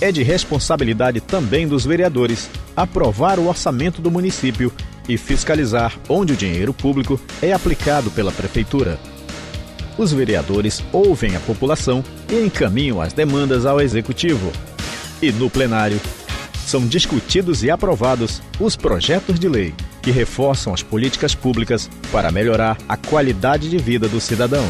É de responsabilidade também dos vereadores aprovar o orçamento do município e fiscalizar onde o dinheiro público é aplicado pela prefeitura. Os vereadores ouvem a população e encaminham as demandas ao executivo. E no plenário, são discutidos e aprovados os projetos de lei que reforçam as políticas públicas para melhorar a qualidade de vida do cidadão.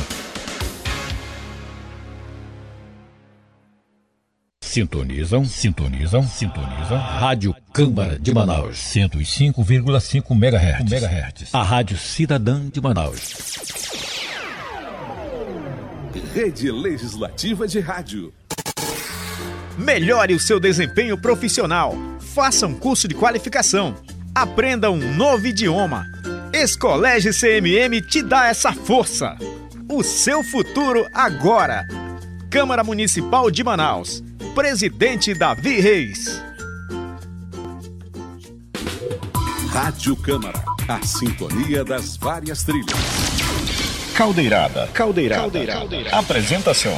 Sintonizam, sintonizam, sintonizam. Rádio Câmara de Manaus. 105,5 MHz. MHz. A Rádio Cidadã de Manaus. Rede Legislativa de Rádio. Melhore o seu desempenho profissional. Faça um curso de qualificação. Aprenda um novo idioma. Escolégio CMM te dá essa força. O seu futuro agora. Câmara Municipal de Manaus. Presidente Davi Reis. Rádio Câmara. A sintonia das várias trilhas. Caldeirada. Caldeirada. Apresentação.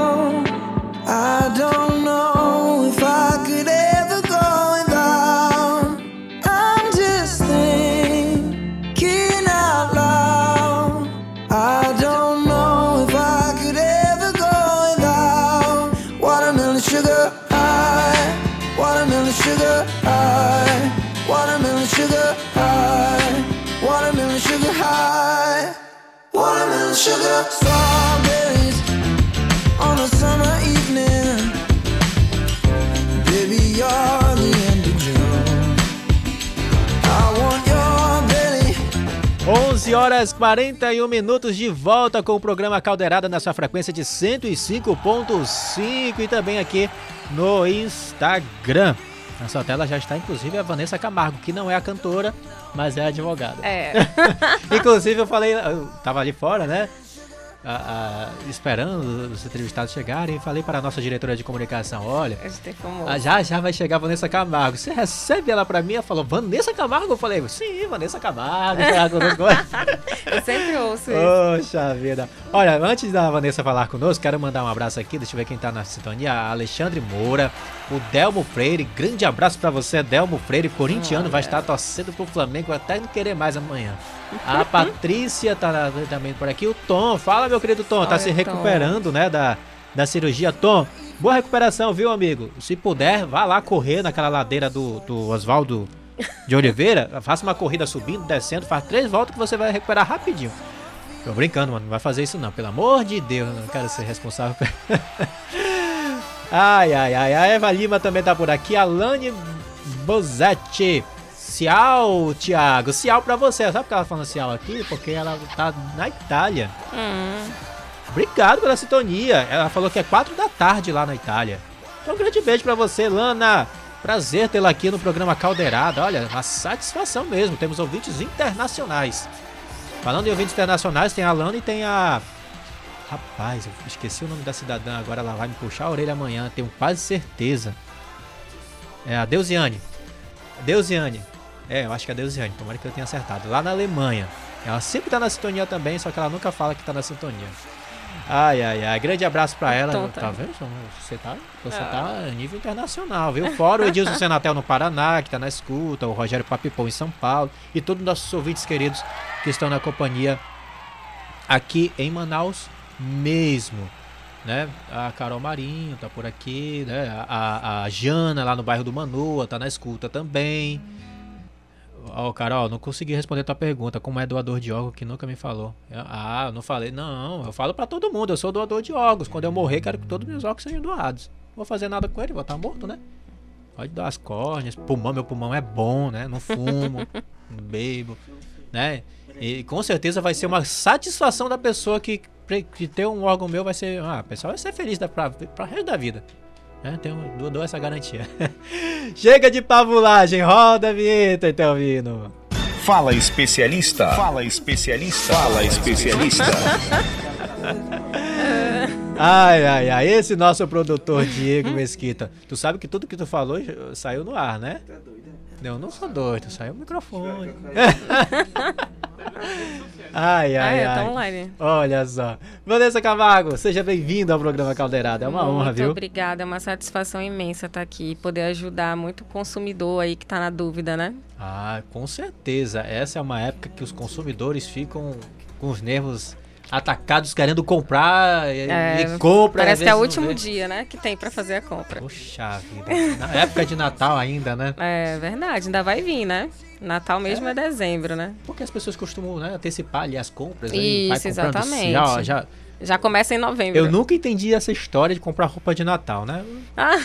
Horas 41 minutos de volta com o programa Caldeirada na sua frequência de 105.5 e também aqui no Instagram. Na sua tela já está inclusive a Vanessa Camargo, que não é a cantora, mas é a advogada. É. Inclusive eu falei, eu tava ali fora, né? A- a- esperando os entrevistados chegarem falei para a nossa diretora de comunicação, olha, já já vai chegar a Vanessa Camargo. Você recebe ela pra mim? Ela falou, Vanessa Camargo? Eu falei, sim, Vanessa Camargo. tá conosco." Eu sempre ouço isso. Poxa vida. Olha, antes da Vanessa falar conosco, quero mandar um abraço aqui. Deixa eu ver quem tá na sintonia. Alexandre Moura, o Delmo Freire. Grande abraço pra você, Delmo Freire. Corintiano vai estar torcendo pro Flamengo até não querer mais amanhã. A Patrícia tá também por aqui. O Tom, fala meu querido Tom, tá Olha, se Tom. recuperando, né, da, da cirurgia. Tom, boa recuperação, viu, amigo? Se puder, vá lá correr naquela ladeira do, do Oswaldo de Oliveira. Faça uma corrida subindo, descendo, faz três voltas que você vai recuperar rapidinho. Tô brincando, mano. Não vai fazer isso não. Pelo amor de Deus, eu não quero ser responsável. ai, ai, ai. A Eva Lima também tá por aqui. Alane Bozetti. Ciao, Thiago. Ciao pra você. Sabe por que ela tá falando ciao aqui? Porque ela tá na Itália. Hum, Obrigado pela sintonia. Ela falou que é 4 da tarde lá na Itália. Então, um grande beijo pra você, Lana. Prazer tê-la aqui no programa Caldeirada. Olha, uma satisfação mesmo. Temos ouvintes internacionais. Falando em ouvintes internacionais, tem a Lana e tem a. Rapaz, eu esqueci o nome da cidadã. Agora ela vai me puxar a orelha amanhã. Tenho quase certeza. É a Deusiane. Deusiane. É, eu acho que é a Deusiane. Tomara que eu tenha acertado. Lá na Alemanha. Ela sempre tá na sintonia também, só que ela nunca fala que tá na sintonia. Ai, ai, ai. Grande abraço pra ela. Tá vendo? Você tá, você tá a nível internacional, viu? Fora o Edilson Senatel no Paraná, que tá na escuta, o Rogério Papipão em São Paulo e todos os nossos ouvintes queridos que estão na companhia aqui em Manaus mesmo. Né? A Carol Marinho tá por aqui, né? A, a Jana lá no bairro do Manoa tá na escuta também. Ó, Carol, não consegui responder tua pergunta. Como é doador de órgãos que nunca me falou? Eu- Ah, não falei. Não, eu falo pra todo mundo. Eu sou doador de órgãos. Quando eu morrer, quero que todos os meus órgãos sejam doados. Não vou fazer nada com ele, vou estar morto, né? Pode dar as córneas. Pulmão, meu pulmão é bom, né? Não fumo, não bebo, né? E com certeza vai ser uma satisfação da pessoa que, que ter um órgão meu vai ser. Ah, a pessoa vai ser feliz da, pra, pra resto da vida. Né? Tenho, dou, dou essa garantia. Chega de pavulagem, roda a vinheta, então, vindo. Fala especialista. Fala especialista. Fala especialista. Ai, ai, ai, esse nosso produtor Diego Mesquita. Tu sabe que tudo que tu falou saiu no ar, né? Eu não sou doido, saiu o microfone. ai, ah, ai, é, tá ai. online. Olha só. Vanessa Camargo, seja bem-vindo ao programa Caldeirada. É uma honra, Muito viu? obrigada, é uma satisfação imensa estar aqui e poder ajudar muito consumidor aí que tá na dúvida, né? Ah, com certeza. Essa é uma época que os consumidores ficam com os nervos atacados querendo comprar e, É, e compra. Parece que é o último vê. dia, né, que tem pra fazer a compra. Poxa vida. Na época de Natal ainda, né? É verdade, ainda vai vir, né? Natal mesmo é, dezembro, né? Porque as pessoas costumam né, antecipar ali as compras. Isso, comprando exatamente. assim, ó, já, Já começa em novembro. eu nunca entendi essa história de comprar roupa de Natal, né? Ah,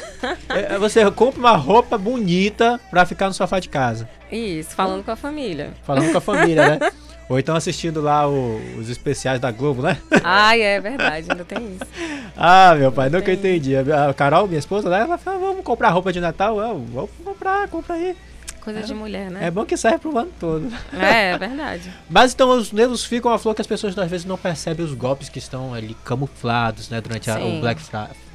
É, Você compra uma roupa bonita pra ficar no sofá de casa. isso, falando com a família. Falando com a família, né? Ou então assistindo lá o- os especiais da Globo, né? Ai, é verdade, ainda tem isso. Ah, meu pai, nunca entendi. A Carol, minha esposa, né, ela fala, vamos comprar roupa de Natal? Eu, vamos comprar, compra aí. Coisa de mulher, É né? bom que serve pro ano todo. É, é verdade. Mas então os nervos ficam a flor que as pessoas às vezes não percebem os golpes que estão ali camuflados, né? Durante a- o. Black Friday.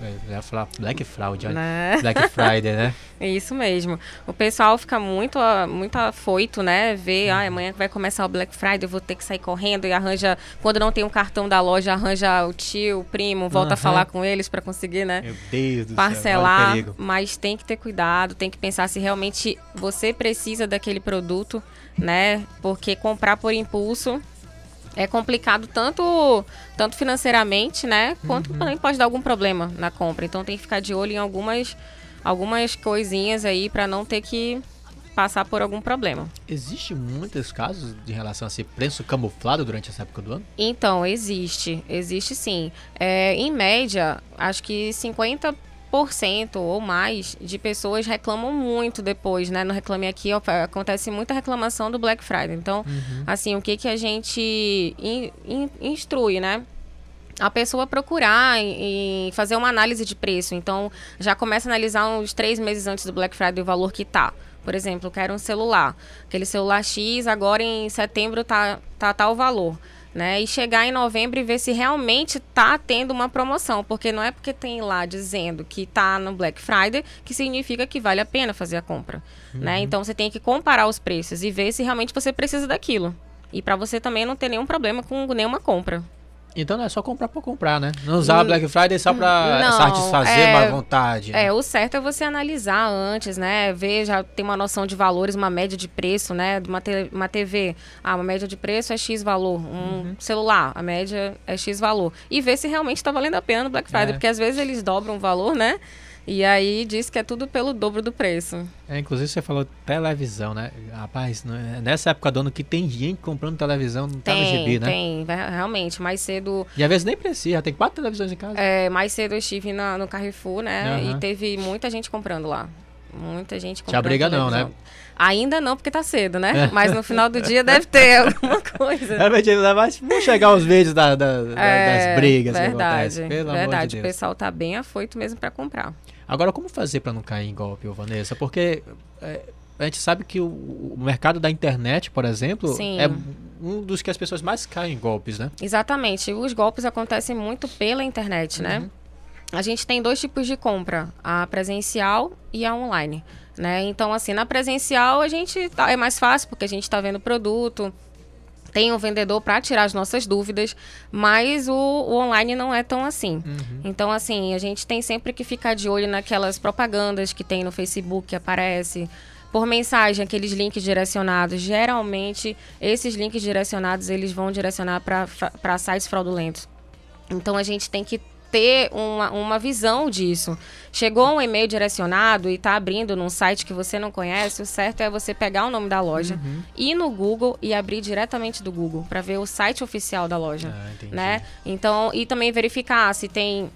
Black Fraud, olha. Né? Black Friday, né? É isso mesmo. O pessoal fica muito, muito afoito, né? Vê, ah, amanhã vai começar o Black Friday, eu vou ter que sair correndo e arranja. Quando não tem um cartão da loja, arranja o tio, o primo, volta a Aham. falar com eles pra conseguir, né? Meu Deus do céu. Parcelar, perigo. mas tem que ter cuidado, tem que pensar se realmente você precisa daquele produto, né? Porque comprar por impulso é complicado tanto, tanto financeiramente, né? Quanto também pode dar algum problema na compra. Então tem que ficar de olho em algumas, algumas coisinhas aí pra não ter que passar por algum problema. Existe muitos casos de relação a esse preço camuflado durante essa época do ano? Então, existe. Existe sim. É, em média, acho que 50% ou mais de pessoas reclamam muito depois, né? No Reclame Aqui ó, acontece muita reclamação do Black Friday. Então, assim, o que, que a gente in- in- instrui, né? a pessoa procurar e fazer uma análise de preço. Então, já começa a analisar uns três meses antes do Black Friday o valor que tá. Por exemplo, eu quero um celular. Aquele celular X, agora em setembro tá, tá tal valor. Né? E chegar em novembro e ver se realmente tá tendo uma promoção. Porque não é porque tem lá dizendo que tá no Black Friday que significa que vale a pena fazer a compra. Né? Então você tem que comparar os preços e ver se realmente você precisa daquilo. E para você também não ter nenhum problema com nenhuma compra. Então não é só comprar por comprar, né? Não usar a Black Friday só pra Não, satisfazer é- má vontade. né? É, o certo é você analisar antes, né? Ver, já ter uma noção de valores, uma média de preço, né? De uma, te- uma TV. Ah, uma média de preço é X valor. Um celular, a média é X valor. E ver se realmente está valendo a pena no Black Friday. É. Porque às vezes eles dobram o valor, né? E aí diz que é tudo pelo dobro do preço. É, inclusive você falou televisão, né? Rapaz, não é- nessa época do ano que tem gente comprando televisão, não tá no Tem, gibi, né? tem. Realmente, mais cedo... E às vezes nem precisa, já tem quatro televisões em casa. É, mais cedo eu estive na- no Carrefour, né? Aham. E teve muita gente comprando lá. Muita gente comprando. Te abriga não, né? Ainda não, porque tá cedo, né? Mas no final do dia deve ter alguma coisa. É mentira, mas vão chegar os vídeos da- da- É, das brigas que verdade, acontecem, pelo verdade. amor de o Deus. pessoal tá bem afoito mesmo pra comprar. Agora, como fazer pra não cair em golpe, Vanessa? Porque é, a gente sabe que o, o mercado da internet, por exemplo, Sim. é um dos que as pessoas mais caem em golpes, né? Exatamente. Os golpes acontecem muito pela internet, né? A gente tem dois tipos de compra, a presencial e a online, né? Então, assim, na presencial a gente tá- é mais fácil porque a gente está vendo o produto, tem um vendedor para tirar as nossas dúvidas, mas o, o online não é tão assim. Então, assim, a gente tem sempre que ficar de olho naquelas propagandas que tem no Facebook que aparece. Por mensagem, aqueles links direcionados. Geralmente, esses links direcionados, eles vão direcionar para sites fraudulentos. Então, a gente tem que ter uma, uma visão disso. Chegou um e-mail direcionado e está abrindo num site que você não conhece, o certo é você pegar o nome da loja, ir no Google e abrir diretamente do Google para ver o site oficial da loja, Ah, né? Então, e também verificar se tem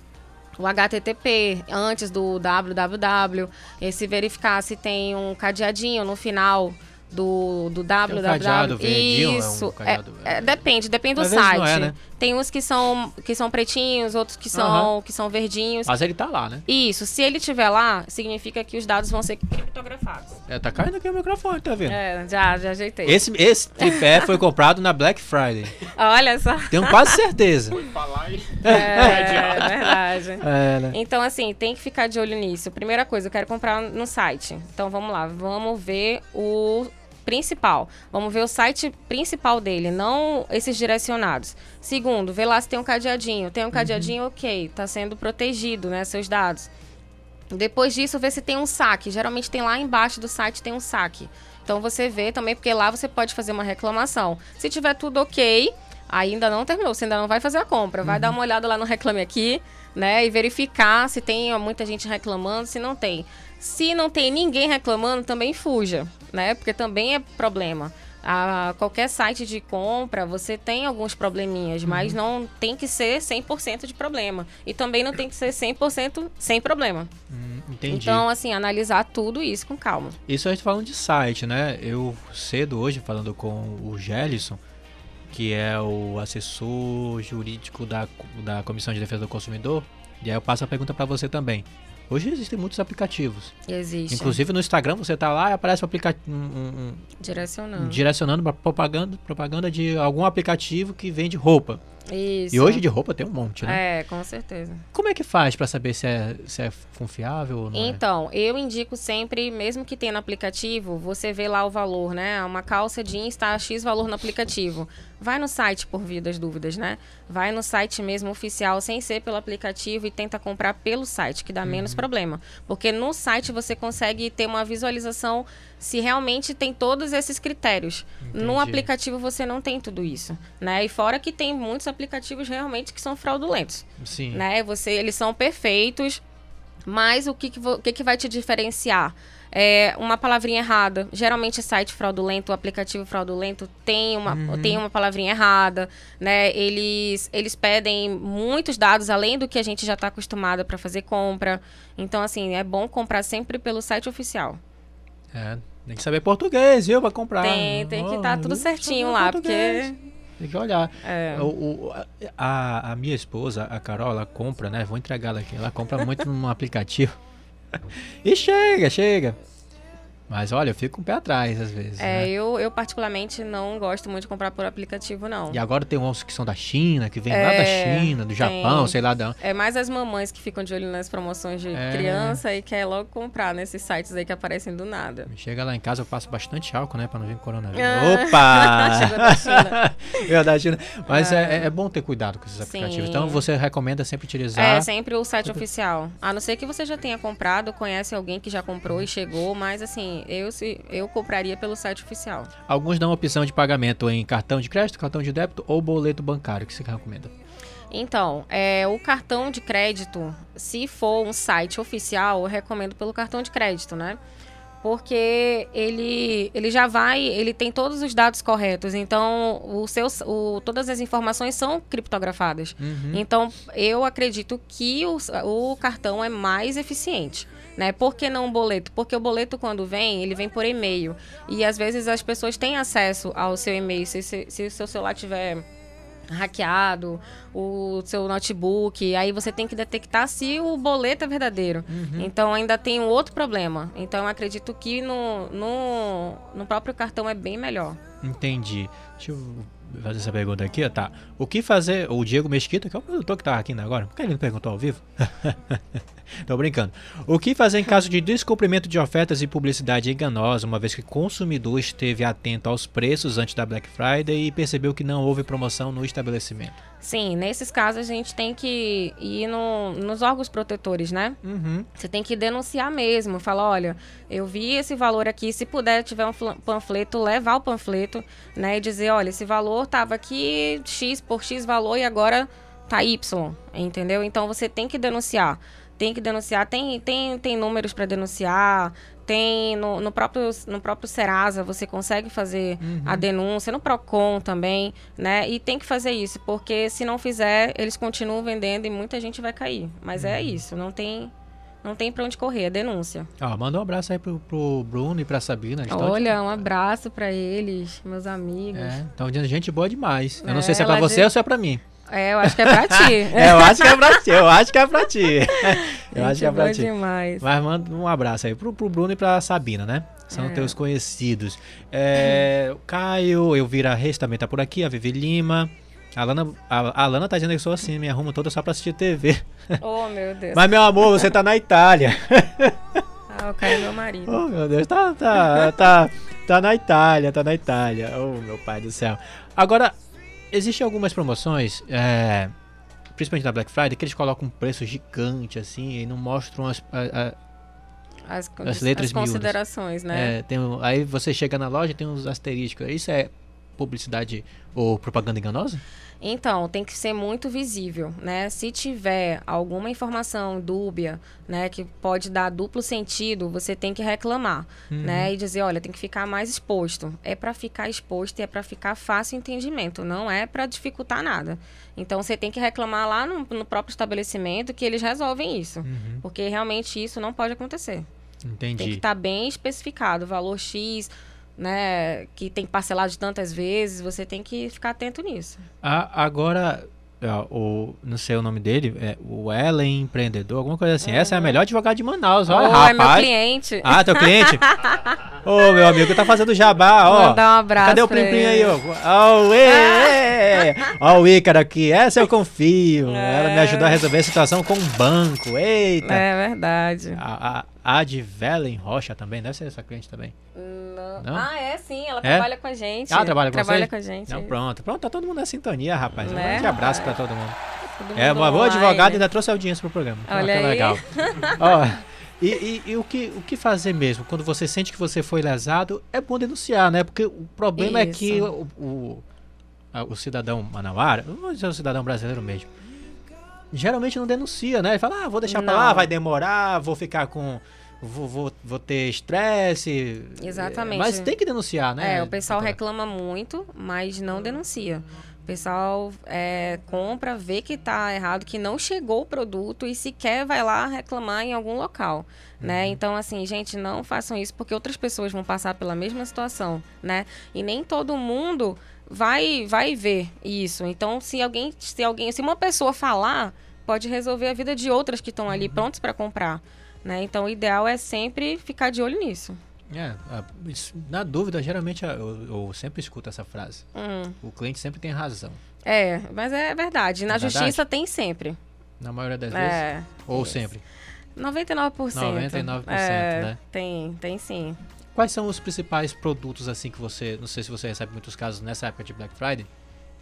o HTTP antes do www, e se verificar se tem um cadeadinho no final do, do www. cadeado verdinho, é um Isso, cadeado- é- é- depende, depende do vezes site. é, né? Tem uns que são, que são pretinhos, outros que são, que são verdinhos. Mas ele tá lá, né? Isso, se ele estiver lá, significa que os dados vão ser criptografados. É, tá caindo aqui o microfone, tá vendo? É, já, já ajeitei. Esse, esse tripé foi comprado na Black Friday. Olha só. Tenho quase certeza. Falar e... É, verdade. É, né? Então, assim, tem que ficar de olho nisso. Primeira coisa, eu quero comprar no site. Então, vamos lá, vamos ver o principal. Vamos ver o site principal dele, não esses direcionados. Segundo, ver lá se tem um cadeadinho. Tem um cadeadinho, ok, tá sendo protegido, né, seus dados. Depois disso, ver se tem um saque. Geralmente tem lá embaixo do site tem um saque. Então você vê também, porque lá você pode fazer uma reclamação. Se tiver tudo ok, ainda não terminou, você ainda não vai fazer a compra. Vai dar uma olhada lá no Reclame Aqui, né? E verificar se tem muita gente reclamando, se não tem. Se não tem ninguém reclamando, também fuja, né? Porque também é problema. A qualquer site de compra, você tem alguns probleminhas, mas não tem que ser 100% de problema. E também não tem que ser 100% sem problema. Hum, entendi. Então, assim, analisar tudo isso com calma. Isso a gente falando de site, né? Eu cedo hoje falando com o Gelison, que é o assessor jurídico da, da Comissão de Defesa do Consumidor, e aí eu passo a pergunta pra você também. Hoje existem muitos aplicativos. Existe. Inclusive no Instagram você tá lá e aparece um aplicativo Direcionando. direcionando para propaganda, propaganda de algum aplicativo que vende roupa. Isso. E hoje de roupa tem um monte, né? É, com certeza. Como é que faz pra saber se é, se é confiável ou não é? Então, eu indico sempre, mesmo que tenha no aplicativo, você vê lá o valor, né? Uma calça jeans está X valor no aplicativo. Vai no site por via das dúvidas, né? Vai no site mesmo oficial, sem ser pelo aplicativo, e tenta comprar pelo site, que dá menos problema. Porque no site você consegue ter uma visualização se realmente tem todos esses critérios. No Entendi. aplicativo você não tem tudo isso, né? E fora que tem muitos aplicativos realmente que são fraudulentos Sim. né? Você, eles são perfeitos, mas o que, que, o que, que vai te diferenciar? É uma palavrinha errada. Geralmente, site fraudulento, aplicativo fraudulento tem uma, tem uma palavrinha errada, né? Eles, eles pedem muitos dados além do que a gente já está acostumado para fazer compra. Então, assim, é bom comprar sempre pelo site oficial. É, tem que saber português, viu, pra comprar. Tem, tem que estar Oh, tudo certinho lá, português. porque Tem que olhar. É. O, o- a, a minha esposa, a Carol, ela compra, né? Vou entregar ela aqui. Ela compra muito num aplicativo. E chega, chega. Mas olha, eu fico com o pé atrás às vezes. É, né? eu, eu particularmente não gosto muito de comprar por aplicativo, não. E agora tem uns que são da China, que vem lá da É, China, do tem. Japão, sei lá. Da... É mais as mamães que ficam de olho nas promoções de É. criança e quer logo comprar nesses sites aí que aparecem do nada. Chega lá em casa, eu passo bastante álcool, né? Pra não vir coronavírus. Ah. Opa! Chegou da China. Veio da China. Mas Ah. é, é bom ter cuidado com esses aplicativos. Sim. Então você recomenda sempre utilizar. É, sempre o site oficial. A não ser que você já tenha comprado, conhece alguém que já comprou e chegou, mas assim, eu, se, eu compraria pelo site oficial. Alguns dão opção de pagamento em cartão de crédito, cartão de débito ou boleto bancário. Que você recomenda? Então, é, o cartão de crédito, se for um site oficial, eu recomendo pelo cartão de crédito, né? Porque ele, ele já vai, ele tem todos os dados corretos, então o seu, o, todas as informações são criptografadas. Então, eu acredito que o, o cartão é mais eficiente. Né? Por que não o boleto? Porque o boleto, quando vem, ele vem por e-mail. E às vezes as pessoas têm acesso ao seu e-mail. Se, se, se o seu celular tiver hackeado, o seu notebook, aí você tem que detectar se o boleto é verdadeiro. Então ainda tem um outro problema. Então eu acredito que no, no, no próprio cartão é bem melhor. Entendi. Deixa eu fazer essa pergunta aqui. Tá. O que fazer. O Diego Mesquita, que é o produtor que tá aqui ainda agora. Por que ele não perguntou ao vivo? Tô brincando. O que fazer em caso de descumprimento de ofertas e publicidade enganosa, uma vez que o consumidor esteve atento aos preços antes da Black Friday e percebeu que não houve promoção no estabelecimento? Sim, nesses casos a gente tem que ir no- nos órgãos protetores, né? Uhum. Você tem que denunciar mesmo. Falar, olha, eu vi esse valor aqui. Se puder, tiver um panfleto, levar o panfleto, né? E dizer, olha, esse valor tava aqui X por X valor e agora tá Y, entendeu? Então você tem que denunciar. Tem que denunciar. Tem, tem, tem números para denunciar. Tem no, no próprio no próprio Serasa você consegue fazer a denúncia no Procon também, né? E tem que fazer isso porque se não fizer eles continuam vendendo e muita gente vai cair. Mas é isso, não tem não tem para onde correr, é denúncia. Ó, manda um abraço aí pro, pro Bruno e pra Sabina. Olha, um abraço para eles, meus amigos. É, estão dizendo gente boa demais. Eu não É, sei se é pra ela você diz- ou se é pra mim. É, eu acho que é pra ti. É, eu acho que é pra ti, eu acho que é pra ti. Eu acho Gente que é pra ti. demais. Mas manda um abraço aí pro, pro Bruno e pra Sabina, né? São É. teus conhecidos. É, o Caio, Elvira Reis também tá por aqui, a Vivi Lima. A Alana, a, a Alana tá dizendo que sou assim, me arrumo toda só pra assistir TV. Oh, meu Deus. Mas, meu amor, você tá na Itália. Ah, o cara é meu marido. Oh, meu Deus, tá, tá, tá, tá na Itália, tá na Itália. Oh, meu pai do céu. Agora, existem algumas promoções, é, principalmente na Black Friday, que eles colocam um preço gigante, assim, e não mostram as... a- a- As, As letras as miúdas. considerações, né? é, tem aí você chega na loja e tem uns asteriscos. Isso é publicidade ou propaganda enganosa? Então, tem que ser muito visível, né? Se tiver alguma informação dúbia, né, que pode dar duplo sentido, você tem que reclamar, né? E dizer, olha, tem que ficar mais exposto. É para ficar exposto e é para ficar fácil entendimento, não é para dificultar nada. Então, você tem que reclamar lá no, no próprio estabelecimento que eles resolvem isso, porque realmente isso não pode acontecer. Tem que Entendi. estar bem especificado, valor X, né, que tem parcelado de tantas vezes, você tem que ficar atento nisso. Ah, agora, ó, o, não sei o nome dele, é o Ellen Empreendedor, alguma coisa assim. Essa é a melhor advogada de Manaus, olha, Ô, rapaz. é meu cliente. Ah, teu cliente? Ô, meu amigo, tá fazendo jabá, ó. Mandar um abraço Cadê o Plim Plim aí, ó? Ó, o! Ó o Ícaro aqui, essa eu confio. É. Ela me ajudou a resolver a situação com um banco, eita. É verdade. A, a, a de Velen Rocha também, deve ser essa cliente também. Não. Não? Ah, é sim, ela É? trabalha com a gente. Ah, trabalha com Trabalha vocês? com a gente. Não, pronto. Pronto, tá todo mundo na sintonia, rapaz. Um Né? grande abraço pra todo mundo. Todo É, mundo uma boa advogada e ainda trouxe audiência pro programa. Olha que aí. legal. Ó, e, e- e o, que, o que fazer mesmo? Quando você sente que você foi lesado, é bom denunciar, né? Porque o problema é que Isso. o, o, a- o cidadão manauara, vou dizer o cidadão brasileiro mesmo, geralmente não denuncia, né? Ele fala, ah, vou deixar pra lá, Não. vai demorar, vou ficar com... Vou, vou, vou ter estresse. Exatamente. Mas tem que denunciar, né? É, o pessoal doutora? reclama muito, mas não denuncia. O pessoal é, compra, vê que tá errado, que não chegou o produto e sequer vai lá reclamar em algum local, né? Então, assim, gente, não façam isso porque outras pessoas vão passar pela mesma situação, né? E nem todo mundo vai vai ver isso. Então, se alguém, se alguém, se uma pessoa falar, pode resolver a vida de outras que estão ali prontas para comprar, né? Então, o ideal é sempre ficar de olho nisso. É, a- na dúvida, geralmente a- eu, eu sempre escuto essa frase. Hum. O cliente sempre tem razão. É, mas é verdade. Na É verdade? justiça tem sempre. Na maioria das vezes. É. Ou isso. sempre. 99%. 99%, é, né? Tem, tem sim. Quais são os principais produtos assim que você. Não sei se você recebe muitos casos nessa época de Black Friday,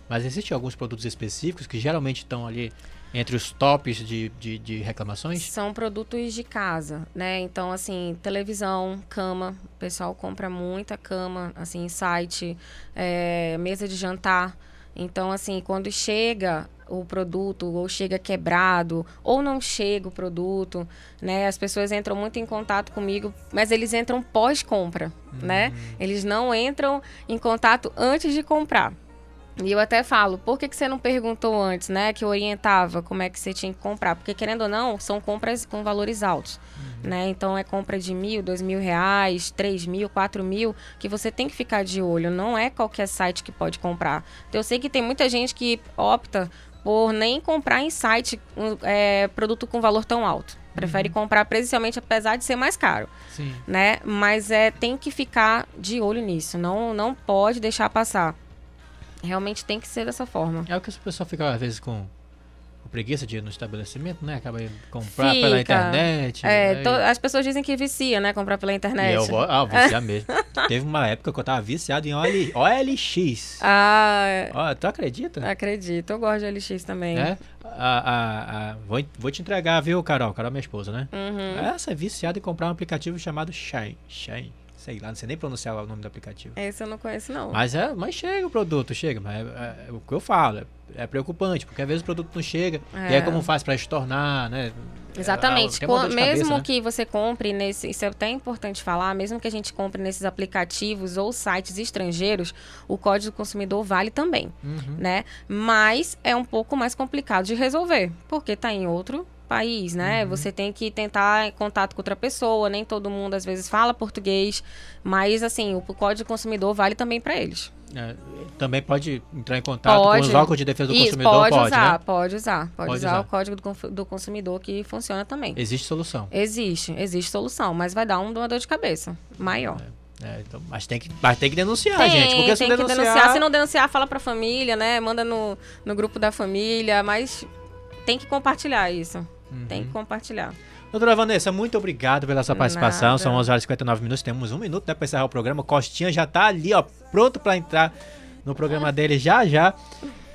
mas existem alguns produtos específicos que geralmente estão ali entre os tops de, de, de reclamações? São produtos de casa, né? Então, assim, televisão, cama. O pessoal compra muita cama, assim, site, é, mesa de jantar. Então, assim, quando chega o produto, ou chega quebrado, ou não chega o produto, né? As pessoas entram muito em contato comigo, mas eles entram pós-compra, né? Eles não entram em contato antes de comprar. E eu até falo, por que, que você não perguntou antes, né? Que eu orientava como é que você tinha que comprar. Porque, querendo ou não, são compras com valores altos. Né? Então, é compra de mil, dois mil reais, três mil, quatro mil, que você tem que ficar de olho. Não é qualquer site que pode comprar. Então, eu sei que tem muita gente que opta por nem comprar em site um, é, produto com valor tão alto. Prefere comprar presencialmente, apesar de ser mais caro Sim. né? Mas é tem que ficar de olho nisso. Não, não pode deixar passar. Realmente tem que ser dessa forma. É o que o pessoal fica às vezes com, preguiça de ir no estabelecimento, né? Acaba comprar pela Fica. internet. É, aí- to- as pessoas dizem que vicia, né? Comprar pela E internet. eu vou, ah, viciar mesmo. Teve uma época que eu tava viciado em OL, OLX. Ah. Ó, tu acredita? acredito. Eu gosto de LX também. É? A, a, a- vou, vou te entregar, viu, Carol? Carol é minha esposa, né? Uhum. Essa é viciada em comprar um aplicativo chamado Shine. Shine. Sei lá, não sei nem pronunciar o nome do aplicativo. Esse eu não conheço, não. Mas, é, mas chega o produto, chega. Mas é, é o que eu falo, é, é preocupante, porque às vezes o produto não chega. E É. aí como faz pra estornar, né? Exatamente. É, mesmo cabeça, né? que você compre nesse, isso é até importante falar, mesmo que a gente compre nesses aplicativos ou sites estrangeiros, o código do consumidor vale também, Uhum. né? Mas é um pouco mais complicado de resolver, porque está em outro país, né? Você tem que tentar em contato com outra pessoa, nem todo mundo às vezes fala português, mas assim, o código do consumidor vale também para eles. É, também pode entrar em contato Pode. com os órgãos de defesa do Isso, consumidor, pode, pode, usar, né? pode usar, pode, Pode usar, usar. o código do, consumidor que funciona também. Existe solução. Existe, existe solução, mas vai dar um- uma dor de cabeça maior. É, então, mas, tem que, mas tem que denunciar, Tem, gente. Porque se tem não que denunciar, denunciar. Se não denunciar, fala pra família, né? Manda no, no grupo da família, mas tem que compartilhar isso. Uhum. Tem que compartilhar. Doutora Vanessa, muito obrigado pela sua participação. Nada. São 11 horas e 59 minutos. Temos um minuto né, para encerrar o programa. Costinha já tá ali, ó, pronto para entrar no programa dele já já.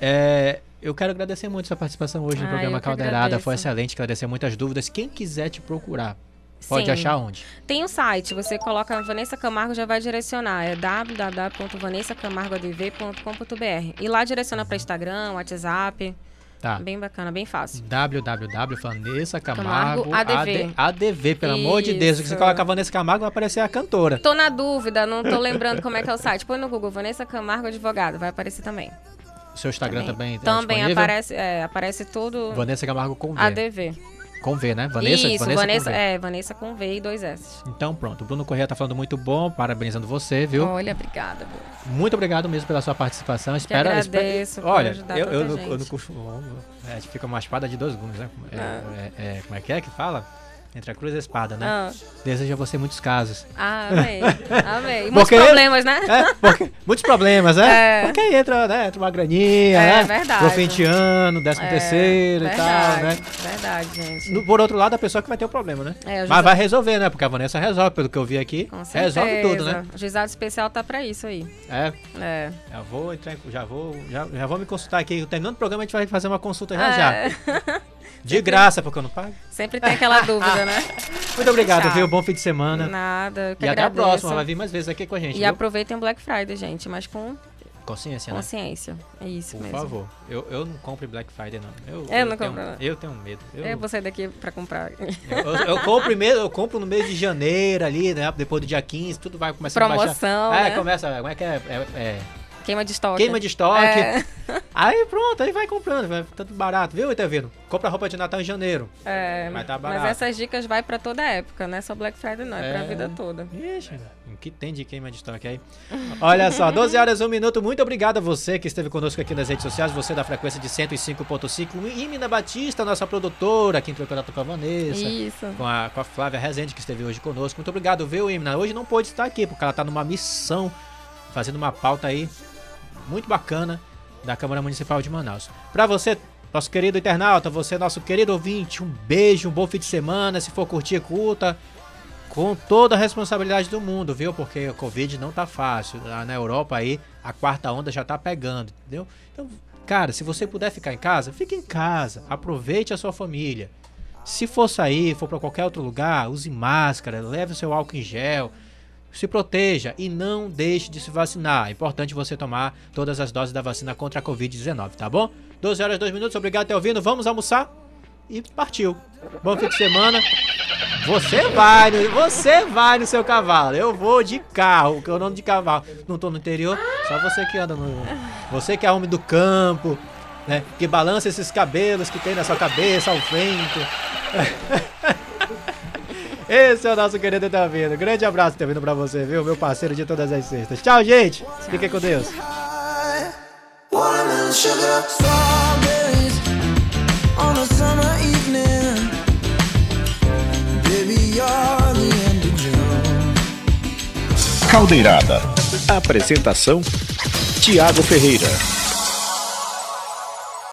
É, eu quero agradecer muito a sua participação hoje no Ah, programa eu que Caldeirada. agradeço. Foi excelente, esclarecer muitas dúvidas. Quem quiser te procurar, pode Sim. achar onde? Tem o site, você coloca Vanessa Camargo já vai direcionar. É www.vanessacamargoadv.com.br. E lá direciona para Instagram, WhatsApp. Tá. Bem bacana, bem fácil. www Vanessa Camargo, Camargo, ADV. ADV, pelo amor de Deus. Se você Isso. colocar Vanessa Camargo, vai aparecer a cantora. Tô na dúvida, não tô lembrando como é que é o site. Põe no Google, Vanessa Camargo Advogado, vai aparecer também. O seu Instagram também, é Também aparece, é, aparece tudo Vanessa Camargo com V. ADV. Com V, né? Vanessa, Isso, Vanessa, Vanessa, com V. é, Vanessa com V e dois S. Então pronto, o Bruno Corrêa tá falando muito bom, parabenizando você, viu? Olha, obrigada. Bruno. Muito obrigado mesmo pela sua participação. Espero, agradeço por Olha, ajudar eu, eu, eu não costumo. É, a gente fica uma espada de dois gumes, né? É, Ah. é- é- como é que é que fala? Entre a cruz e a espada, né? Ah. Desejo a você muitos casos. Ah, amei. Amei. E muitos Porque- problemas, né? É, porque, muitos problemas, né? É. Porque aí entra, né? Entra uma graninha, É, né? verdade. Pro fim de ano, décimo É, terceiro e tal, verdade, né? Verdade, gente. No- Por outro lado, a pessoa que vai ter o problema, né? É, Mas vai resolver, né? Porque a Vanessa resolve, pelo que eu vi aqui. Com resolve certeza. tudo, né? O juizado especial tá pra isso aí. É. É. Já vou entrar, já vou, já, já vou me consultar aqui. Terminando o programa, a gente vai fazer uma consulta já É. já. De graça, porque eu não pago. Sempre tem aquela dúvida, né? Muito obrigado, viu? Bom fim de semana. Nada. eu que E até a próxima. Vai vir mais vezes aqui com a gente. E viu? aproveitem o Black Friday, gente, mas com Consciência, né? consciência. É isso Por mesmo. favor. Eu, eu não compro em Black Friday, não. Eu, Eu não tenho, compro, não. Eu tenho medo. Eu, Eu vou sair daqui pra comprar. eu, eu- compro primeiro, eu compro no mês de janeiro ali, né? Depois do dia 15, tudo vai começar a Promoção, baixar. É, né? começa. Como é que é? É- é Queima de estoque. queima de estoque. É. Aí pronto, aí vai comprando, vai tanto barato, viu, Itevino? Compra roupa de Natal em janeiro. É, Mas tá mas barato. essas dicas vai pra toda época, não é só Black Friday não, é, pra É. vida toda. Ixi, o que tem de queima de estoque aí? Olha só, 12 horas, 1 minuto. Muito obrigado a você que esteve conosco aqui nas redes sociais, você da frequência de 105.5. E Mina Batista, nossa produtora, aqui em contato com a Vanessa. Isso. Com a, com a Flávia Rezende, que esteve hoje conosco. Muito obrigado, viu, Imna? Hoje não pôde estar aqui, porque ela está numa missão, fazendo uma pauta aí muito bacana da Câmara Municipal de Manaus. Para você, nosso querido internauta, você, nosso querido ouvinte, um beijo, um bom fim de semana. Se for curtir, curta. Com toda a responsabilidade do mundo, viu? Porque a Covid não tá fácil. Lá na Europa aí, a quarta onda já tá pegando, entendeu? Então, cara, se você puder ficar em casa, fique em casa. Aproveite a sua família. Se for sair, for para qualquer outro lugar, use máscara, leve o seu álcool em gel, se proteja e não deixe de se vacinar. É importante você tomar todas as doses da vacina contra a Covid-19, tá bom? 12 horas e 2 minutos, obrigado por ter ouvindo. Vamos almoçar e partiu. Bom fim de semana. Você vai, você vai no seu cavalo. Eu vou de carro, que eu não de cavalo. Não tô no interior, só você que anda no. Você que é homem do campo, né? Que balança esses cabelos que tem na sua cabeça ao vento. Esse é o nosso querido Itavino. Grande abraço, Itavino, pra você, viu? Meu parceiro de todas as sextas. Tchau, gente. Fiquem com Deus. Caldeirada. Apresentação: Tiago Ferreira.